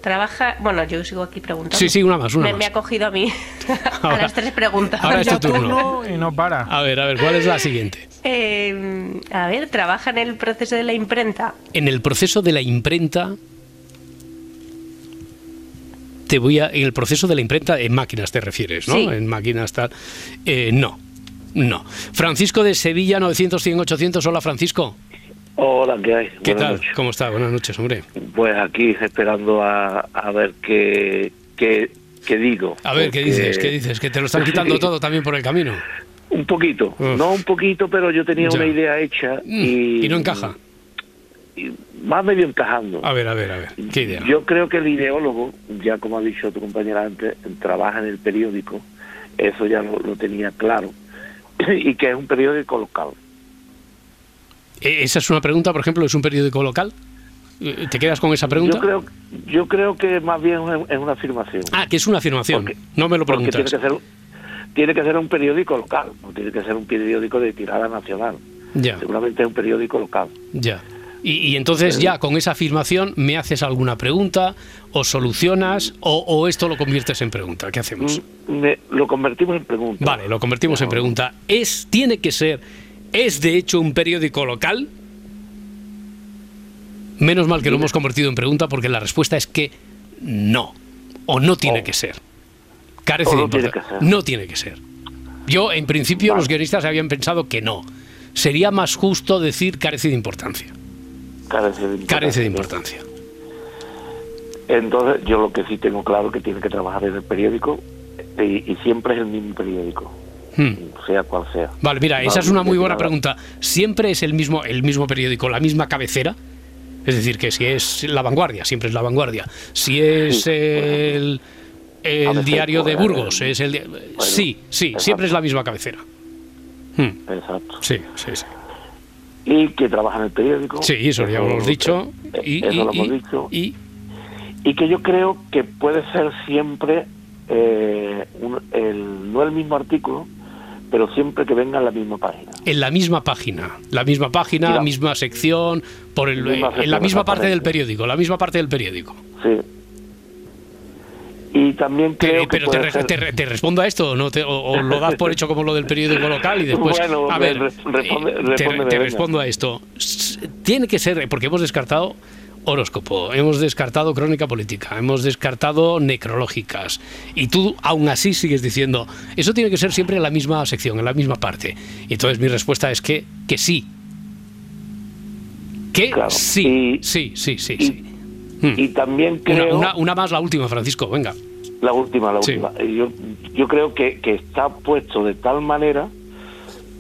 Trabaja, bueno, yo sigo aquí preguntando. Sí, sí, una más, una me, más. me ha cogido a mí a Ahora- las tres preguntas. ahora es tu turno. Y no para. a ver a ver ¿cuál es la siguiente? Eh, a ver, trabaja en el proceso de la imprenta. en el proceso de la imprenta te voy a en el proceso de la imprenta en máquinas te refieres no Sí. en máquinas tal Eh, no no Francisco de Sevilla 900 100 800 hola Francisco Hola, ¿qué hay? qué Buenas tal noches. cómo está buenas noches hombre Pues aquí esperando a, a ver qué, qué, qué digo. a ver qué dices qué dices que te lo están quitando todo también por el camino Un poquito, no un poquito, pero yo tenía Ya. una idea hecha y, y no encaja y va medio encajando. a ver a ver a ver qué idea Yo creo que el ideólogo, ya como ha dicho tu compañera antes, trabaja en el periódico, eso ya lo, lo tenía claro, y que es un periódico local. Eh, esa es una pregunta por ejemplo es un periódico local Eh, te quedas con esa pregunta Yo creo, yo creo que más bien es una afirmación. ah que es una afirmación no me lo Porque tiene preguntas que ser tiene que ser un periódico local, no tiene que ser un periódico de tirada nacional. ya Seguramente es un periódico local. ya Y, entonces ya con esa afirmación me haces alguna pregunta, o solucionas, o, esto lo conviertes en pregunta. ¿Qué hacemos? Mm, lo convertimos en pregunta. Vale, lo convertimos en pregunta. ¿Es, tiene que ser, es de hecho un periódico local? Menos mal que lo hemos convertido en pregunta porque la respuesta es que no, o no tiene oh. que ser. Carece de importancia. No tiene que ser. Yo, en principio, los guionistas habían pensado que no. Sería más justo decir carece de importancia. Carece de importancia. Entonces, yo lo que sí tengo claro es que tiene que trabajar en el periódico y, siempre es el mismo periódico. Hmm. sea cual sea. Vale, mira, esa es una muy buena pregunta. ¿Siempre es el mismo, el mismo periódico, la misma cabecera? Es decir, que si es La Vanguardia, siempre es La Vanguardia. Si es el, el diario de Burgos, es el... sí, sí, siempre es la misma cabecera. Hmm. Exacto. Sí, sí, sí y que trabaja en el periódico. Sí, eso ya lo hemos dicho. Y, eso lo hemos dicho. Y, y que yo creo que puede ser siempre eh, el, no el mismo artículo, pero siempre que venga en la misma página. En la misma página, la misma página, la misma sección, por el, en la misma parte del periódico, la misma parte del periódico. Sí, y también creo pero que te, te, respondo a esto ¿no? o, lo das por hecho como lo del periódico local y después a ver eh, te, respondo a esto tiene que ser porque hemos descartado horóscopo, hemos descartado crónica política, hemos descartado necrológicas y tú aún así sigues diciendo eso tiene que ser siempre en la misma sección, en la misma parte. Y entonces mi respuesta es que que sí. Que sí, sí, sí, sí, sí. Hmm. Y también creo... Una, una, más, la última, Francisco, venga. La última, la última. Yo, yo creo que, que está puesto de tal manera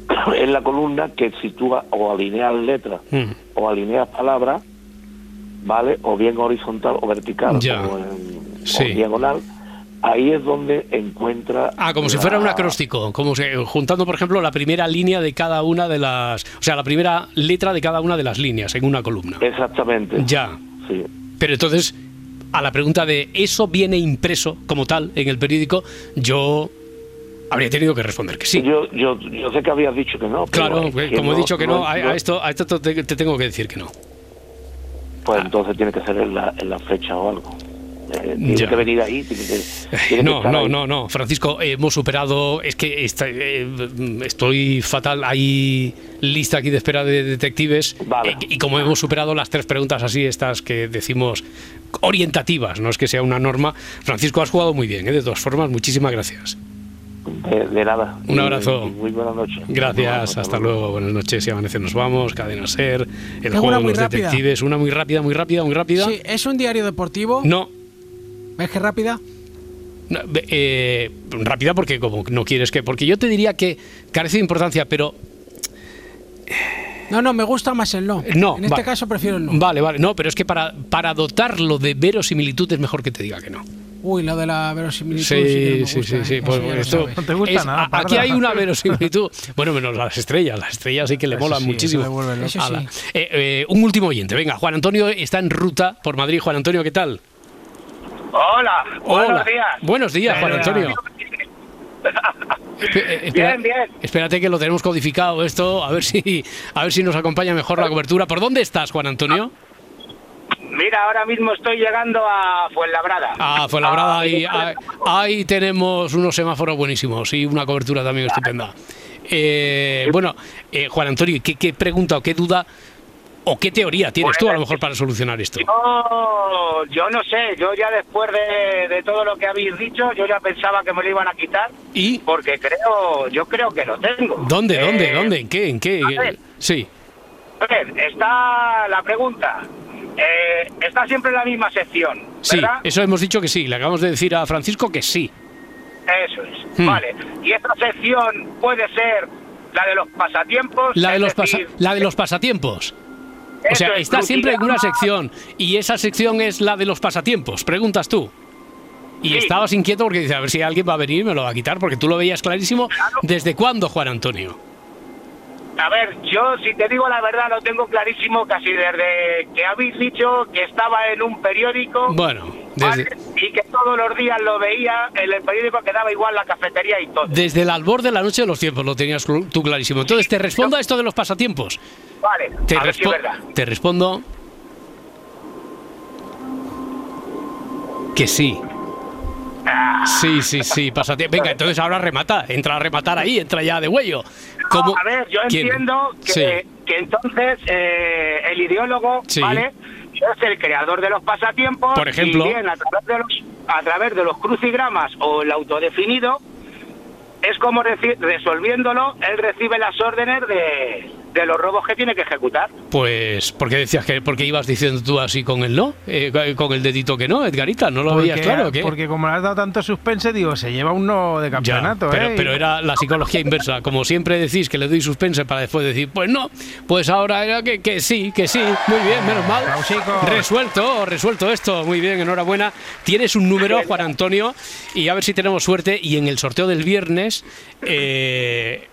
en la columna que si tú o alineas letras hmm. o alineas palabras, ¿vale? O bien horizontal o vertical, o, en, diagonal, ahí es donde encuentra. Ah, como si fuera un acróstico, como si, juntando, por ejemplo, la primera línea de cada una de las. O sea, la primera letra de cada una de las líneas en una columna. Exactamente. Ya. Sí. Pero entonces, a la pregunta de ¿eso viene impreso como tal en el periódico? Yo habría tenido que responder que sí. Yo, yo, yo sé que habías dicho que no. Claro, como he dicho que no, a, esto, a esto te, tengo que decir que no. Pues entonces tiene que ser en la, en la fecha o algo. Eh, tiene que venir ahí. no, no, no, no, Francisco, hemos superado. Es que eh, estoy fatal. Hay lista aquí de espera de detectives. Eh, y como hemos superado las tres preguntas así, estas que decimos orientativas, no es que sea una norma. Francisco, has jugado muy bien, de todas formas, muchísimas gracias. De, nada. Un abrazo. muy buenas noches. Gracias, hasta luego. Buenas noches. Si amanece, nos vamos. Cadena Ser. El juego de los detectives. Una muy rápida, muy rápida, muy rápida. Sí, ¿es un diario deportivo? No. ¿Ves que rápida? Eh, rápida porque como no quieres que... Porque yo te diría que carece de importancia, pero... No, no, me gusta más el no. No. En este caso prefiero el no. Vale, vale. No, pero es que para, para dotarlo de verosimilitud es mejor que te diga que no. Uy, lo de la verosimilitud. Sí, sí, sí, sí, Pues, esto no te gusta nada. Aquí hay una verosimilitud. bueno, menos las estrellas. Las estrellas sí que le molan muchísimo. Eh, eh, un último oyente. Venga, Juan Antonio está en ruta por Madrid. Juan Antonio, ¿qué tal? Hola, buenos días. Buenos días, Juan Antonio. Eh, bien, bien. Espérate que lo tenemos codificado esto, a ver si a ver si nos acompaña mejor la cobertura. ¿Por dónde estás, Juan Antonio? Mira, ahora mismo estoy llegando a Fuenlabrada. Ah, Fuenlabrada, ahí, ahí, tenemos unos semáforos buenísimos y una cobertura también estupenda. Eh, bueno, eh, Juan Antonio, ¿qué, ¿qué, pregunta o qué duda ¿O qué teoría tienes tú a lo mejor para solucionar esto? Yo, yo no sé, yo ya después de, todo lo que habéis dicho, yo ya pensaba que me lo iban a quitar. ¿Y? Porque creo, yo creo que lo tengo. ¿Dónde, dónde, eh, dónde? ¿En qué? ¿En qué? sí. A ver, está la pregunta. Eh, está siempre en la misma sección. Sí, eso hemos dicho que sí. Le acabamos de decir a Francisco que sí. Eso es. Hmm. Vale. Y esta sección puede ser la de los pasatiempos. La de los, la de los pasatiempos. O sea, está siempre en una sección y esa sección es la de los pasatiempos, preguntas tú. Y estabas inquieto porque dices, a ver si alguien va a venir y me lo va a quitar, porque tú lo veías clarísimo. ¿Desde cuándo, Juan Antonio? A ver, yo si te digo la verdad lo tengo clarísimo casi desde que habéis dicho que estaba en un periódico. Bueno, y que todos los días lo veía en el periódico que daba igual la cafetería y todo. Desde el albor de la noche de los tiempos lo tenías tú clarísimo. Entonces, te respondo a esto de los pasatiempos. Vale, Te, a ver si es verdad. te respondo que sí. Sí, sí, sí, pásate. Venga, entonces ahora remata, entra a rematar ahí, entra ya de huello. ¿Cómo? A ver, yo ¿Quién? entiendo que, Sí. que entonces eh, el ideólogo, Sí. ¿vale? Es el creador de los pasatiempos. Por ejemplo. Y bien, a través de los, a través de los crucigramas o el autodefinido, es como resolviéndolo, él recibe las órdenes de, de los robos que tiene que ejecutar. Pues, ¿por qué decías que porque ibas diciendo tú así con el no? Eh, con el dedito que no, Edgarita, ¿no lo veías claro? o qué? porque como le has dado tanto suspense, digo, se lleva un no de Ya, campeonato, pero, ¿eh? pero era la psicología inversa. Como siempre decís que le doy suspense para después decir, pues no, pues ahora era que, que sí, que sí. Muy bien, menos mal. Resuelto, resuelto esto. Muy bien, enhorabuena. Tienes un número, Juan Antonio, y a ver si tenemos suerte. Y en el sorteo del viernes. eh,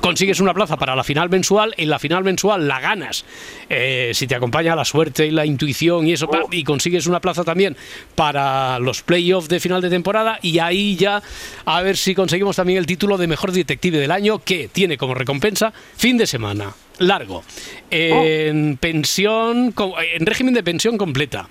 consigues una plaza para la final mensual, en la final mensual la ganas. Eh, si te acompaña la suerte y la intuición y eso, pa- y consigues una plaza también para los playoffs de final de temporada, y ahí ya a ver si conseguimos también el título de mejor detective del año, que tiene como recompensa fin de semana. Largo, en pensión, en régimen de pensión completa,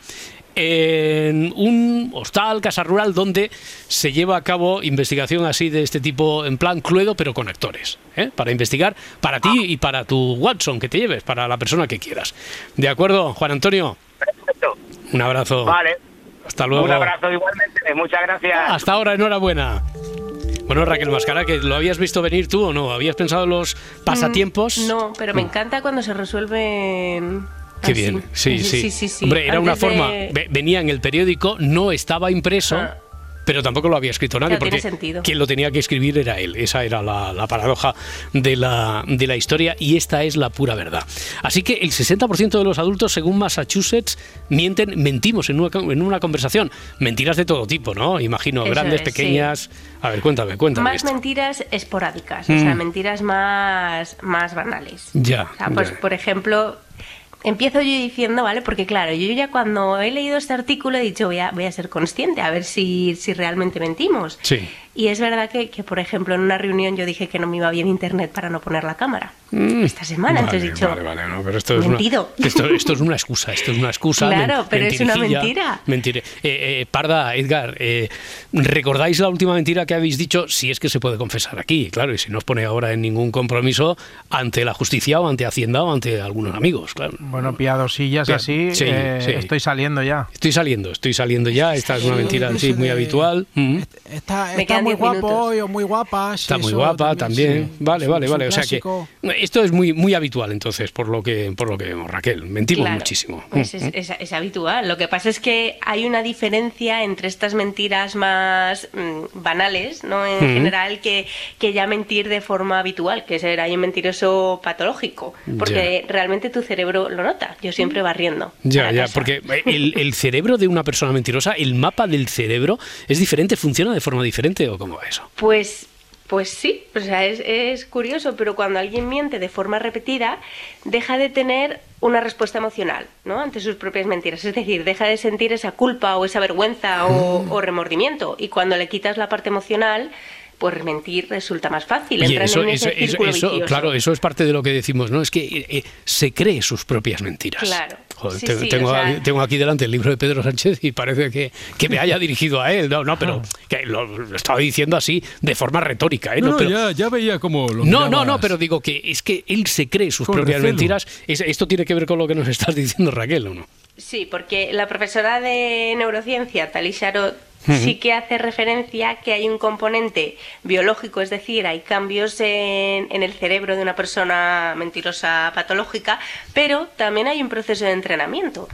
en un hostal, casa rural, donde se lleva a cabo investigación así de este tipo, en plan cluedo, pero con actores, ¿eh? para investigar para ti y para tu Watson que te lleves, para la persona que quieras. ¿De acuerdo, Juan Antonio? Un abrazo. Vale. Hasta luego. Un abrazo igualmente. Muchas gracias. Hasta ahora, enhorabuena. Bueno, Raquel Mascara, que lo habías visto venir tú o no? ¿Habías pensado en los pasatiempos? Mm, No, pero me encanta cuando se resuelven. Qué así. bien, sí, sí. sí, sí, sí. Hombre, era una Antes forma, ve- venía en el periódico, no estaba impreso, pero tampoco lo había escrito nadie, tiene porque sentido. quien lo tenía que escribir era él. Esa era la, la paradoja de la, de la historia y esta es la pura verdad. Así que el 60% de los adultos, según Massachusetts, mienten, mentimos en una, en una conversación. Mentiras de todo tipo, ¿no? Imagino, Eso grandes, es, pequeñas. A ver, cuéntame, cuéntame. Más esto. mentiras esporádicas, o sea, Mm. mentiras más, más banales. Ya. O sea, pues, ya. por ejemplo, empiezo yo diciendo, ¿vale? Porque claro, yo ya cuando he leído este artículo he dicho, voy a, voy a ser consciente, a ver si, si realmente mentimos. Sí. Y es verdad que, que, por ejemplo, en una reunión yo dije que no me iba bien internet para no poner la cámara. Esta semana, entonces he dicho, Mm. Vale, vale, no, pero esto es, una, esto, esto es una excusa, esto es una excusa. Claro, pero es una mentira. mentire- Eh, eh, Parda, Edgar, eh, ¿recordáis la última mentira que habéis dicho? Si es que se puede confesar aquí, claro, y si no os pone ahora en ningún compromiso ante la justicia o ante Hacienda o ante algunos amigos, claro. Bueno, piadosillas Pia- así, sí, eh, sí. estoy saliendo ya. Estoy saliendo, estoy saliendo ya, esta es una mentira sí, muy habitual. Mm. Quedan muy diez guapo minutos. hoy o muy guapa. Está muy guapa también. sí. Vale, vale, vale. O sea que esto es muy muy habitual entonces, por lo que por lo que vemos, Raquel. Mentimos Claro, muchísimo. pues Mm, es, es- es habitual. Lo que pasa es que hay una diferencia entre estas mentiras más mm, banales, ¿no? En Mm. general, que, que ya mentir de forma habitual, que ser ahí un mentiroso patológico. Porque realmente tu cerebro lo nota. Yo siempre barriendo. Ya, ya, porque el, el cerebro de una persona mentirosa, el mapa del cerebro es diferente, funciona de forma diferente o cómo va eso. Pues, pues sí, o sea, es, es curioso, pero cuando alguien miente de forma repetida, deja de tener una respuesta emocional, ¿no? Ante sus propias mentiras. Es decir, deja de sentir esa culpa o esa vergüenza o, Mm. o remordimiento. Y cuando le quitas la parte emocional, pues mentir resulta más fácil. Eso, en eso, ese eso, círculo eso, vicioso. claro, eso es parte de lo que decimos, ¿no? Es que eh, eh, se cree sus propias mentiras. Claro. Joder, Sí, te- sí, tengo, o sea- aquí, tengo aquí delante el libro de Pedro Sánchez y parece que, que me haya dirigido a él. No, no, pero que lo, lo estaba diciendo así de forma retórica, ¿eh? No, no, pero, ya, ya veía cómo lo no, no, no, pero digo que es que él se cree sus propias recelo. mentiras. Es- esto tiene que ver con lo que nos estás diciendo, Raquel, ¿o no? Sí, porque la profesora de neurociencia, Tali Sharot. Sí que hace referencia que hay un componente biológico, es decir, hay cambios en, en el cerebro de una persona mentirosa patológica, pero también hay un proceso de entrenamiento.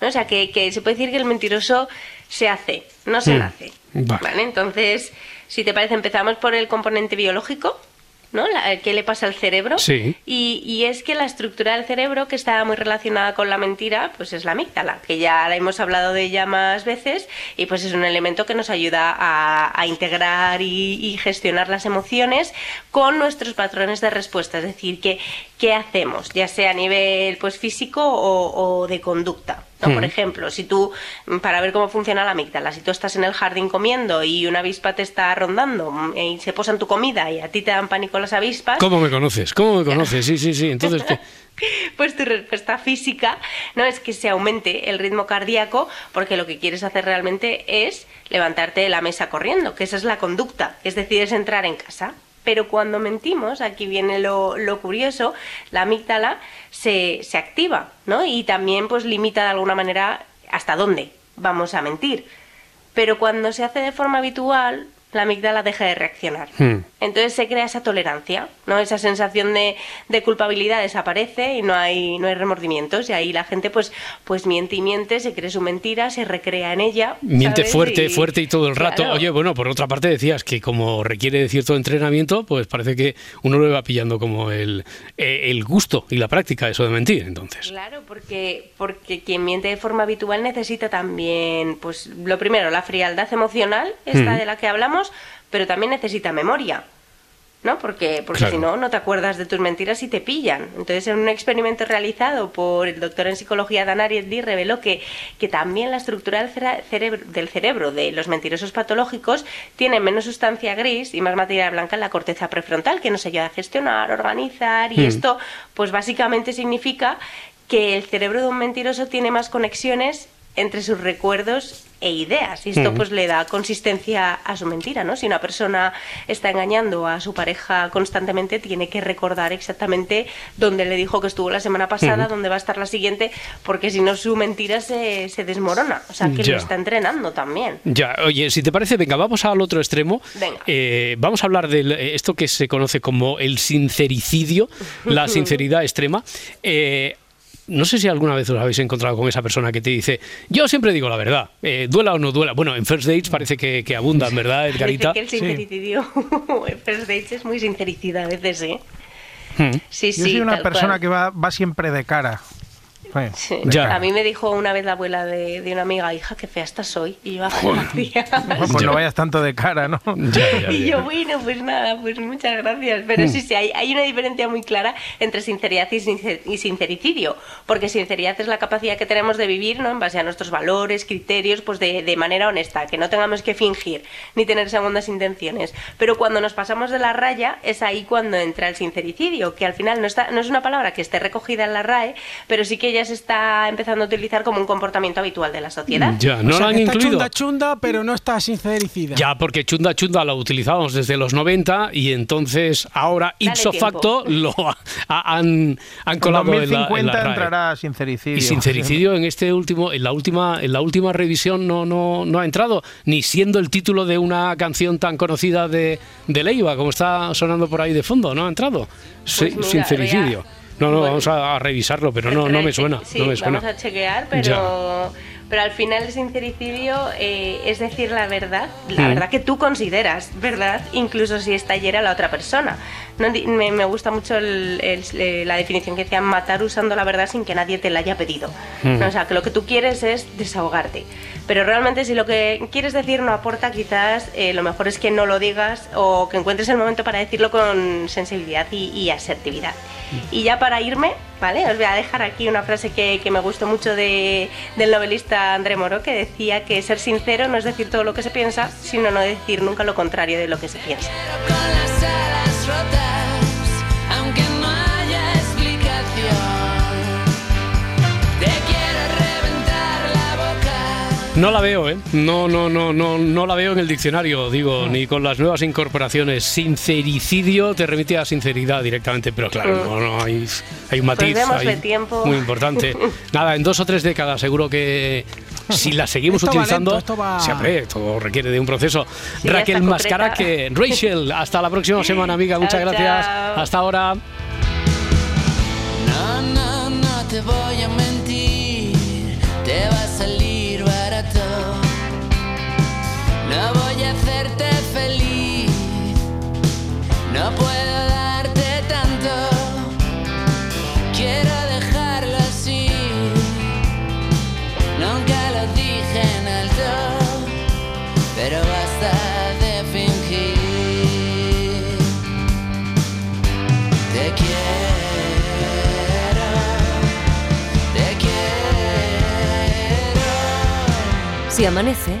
¿no? O sea, que, que se puede decir que el mentiroso se hace, no se Mm. nace. Vale. ¿vale? Entonces, si te parece, empezamos por el componente biológico. ¿No? La- ¿Qué le pasa al cerebro? Sí. Y, y es que la estructura del cerebro que está muy relacionada con la mentira, pues es la amígdala, que ya la hemos hablado de ella más veces y pues es un elemento que nos ayuda a, a integrar y, y gestionar las emociones con nuestros patrones de respuesta. Es decir, que, ¿qué hacemos? Ya sea a nivel pues físico o, de conducta. ¿no? Por ejemplo, si tú, para ver cómo funciona la amígdala, si tú estás en el jardín comiendo y una avispa te está rondando mm, y se posa en tu comida y a ti te dan pánico las avispas. ¿Cómo me conoces? ¿Cómo me conoces? Sí, sí, sí. Entonces, ¿qué? pues tu respuesta física no es que se aumente el ritmo cardíaco porque lo que quieres hacer realmente es levantarte de la mesa corriendo, que esa es la conducta, es decir, es entrar en casa. Pero cuando mentimos, aquí viene lo, curioso, la amígdala se, se activa, ¿no? Y también pues limita de alguna manera hasta dónde vamos a mentir. Pero cuando se hace de forma habitual, la amígdala deja de reaccionar. Hmm. Entonces se crea esa tolerancia, ¿no? Esa sensación de, culpabilidad desaparece y no hay, no hay remordimientos. Y ahí la gente pues, pues miente y miente, se cree su mentira, se recrea en ella. Miente fuerte, fuerte y todo el rato. Oye, bueno, por otra parte decías que como requiere de cierto entrenamiento, pues parece que uno lo va pillando como el, eh, el gusto y la práctica eso de mentir, entonces. Claro, porque, porque quien miente de forma habitual necesita también, pues lo primero, la frialdad emocional, esta hmm. de la que hablamos, pero también necesita memoria. ¿no? Porque, porque si no, no te acuerdas de tus mentiras y te pillan. Entonces, en un experimento realizado por el doctor en psicología Dan Ariely reveló que, que también la estructura del cerebro, del cerebro de los mentirosos patológicos tiene menos sustancia gris y más materia blanca en la corteza prefrontal, que nos ayuda a gestionar, organizar, y hmm. esto, pues básicamente significa que el cerebro de un mentiroso tiene más conexiones entre sus recuerdos e ideas. Y esto pues le da consistencia a su mentira, ¿no? Si una persona está engañando a su pareja constantemente, tiene que recordar exactamente dónde le dijo que estuvo la semana pasada, dónde va a estar la siguiente, porque si no su mentira se, se desmorona. O sea, que lo está entrenando también. Ya, oye, si te parece, venga, vamos al otro extremo. Venga. Eh, vamos a hablar de eh, esto que se conoce como el sincericidio, la sinceridad extrema. Eh, no sé si alguna vez os habéis encontrado con esa persona que te dice, yo siempre digo la verdad, eh, duela o no duela. Bueno, en First Dates parece que, que abundan, ¿verdad, Edgarita? Dice que el sincericidio en First Dates es muy sincericida a veces, ¿eh? Hmm. Sí, sí, yo soy una persona que va, va siempre de cara. A mí me dijo una vez la abuela de, una amiga, hija, qué fea estás hoy. Y yo, gracias. pues no vayas tanto de cara, ¿no? y yo, bueno, pues nada, pues muchas gracias. Pero mm. sí, sí, hay, hay, una diferencia muy clara entre sinceridad y, sincericidio. Porque sinceridad es la capacidad que tenemos de vivir, ¿no? En base a nuestros valores, criterios, pues de, de manera honesta, que no tengamos que fingir ni tener segundas intenciones. Pero cuando nos pasamos de la raya, es ahí cuando entra el sincericidio, que al final no, está, no es una palabra que esté recogida en la RAE, pero sí que ya se está empezando a utilizar como un comportamiento habitual de la sociedad. Ya, no lo han está incluido. Chunda chunda, pero no está sincericida. Ya, porque chunda chunda lo utilizábamos desde los 90 y entonces ahora ipso facto lo han, han colado en, la, en entrará sincericidio. Y sincericidio en este último, en la última, en la última revisión no, no, no ha entrado, ni siendo el título de una canción tan conocida de, de Leiva, como está sonando por ahí de fondo, no ha entrado. Pues sincericidio. No, no, vamos a, revisarlo, pero no, no me suena. Sí, no me suena. vamos a chequear, pero, pero al final el sincericidio eh, es decir la verdad, la mm. verdad que tú consideras verdad, incluso si estallera la otra persona. Me, gusta mucho la definición que decía matar usando la verdad sin que nadie te la haya pedido. Mm. o sea, que lo que tú quieres es desahogarte. Pero realmente si lo que quieres decir no aporta, quizás eh, lo mejor es que no lo digas o que encuentres el momento para decirlo con sensibilidad y asertividad. Y ya para irme, ¿vale? Os voy a dejar aquí una frase que, me gustó mucho de, del novelista André Moro, que decía que ser sincero no es decir todo lo que se piensa, sino no decir nunca lo contrario de lo que se piensa. No la veo, ¿eh? No, no, no, no, no la veo en el diccionario, digo, ni con las nuevas incorporaciones. Sincericidio te remite a sinceridad directamente, pero claro, no, no hay, hay un matiz tiempo. muy importante. Nada, en dos o tres décadas seguro que si la seguimos utilizando, siempre todo requiere de un proceso. Raquel Mascara que Rachel, hasta la próxima semana, amiga. Muchas gracias. Hasta ahora. No, no, no te voy a mentir. Te va a salir no voy a hacerte feliz, no puedo darte tanto. Quiero dejarlo así, nunca lo dije en alto, pero basta de fingir. Te quiero. Si amanece,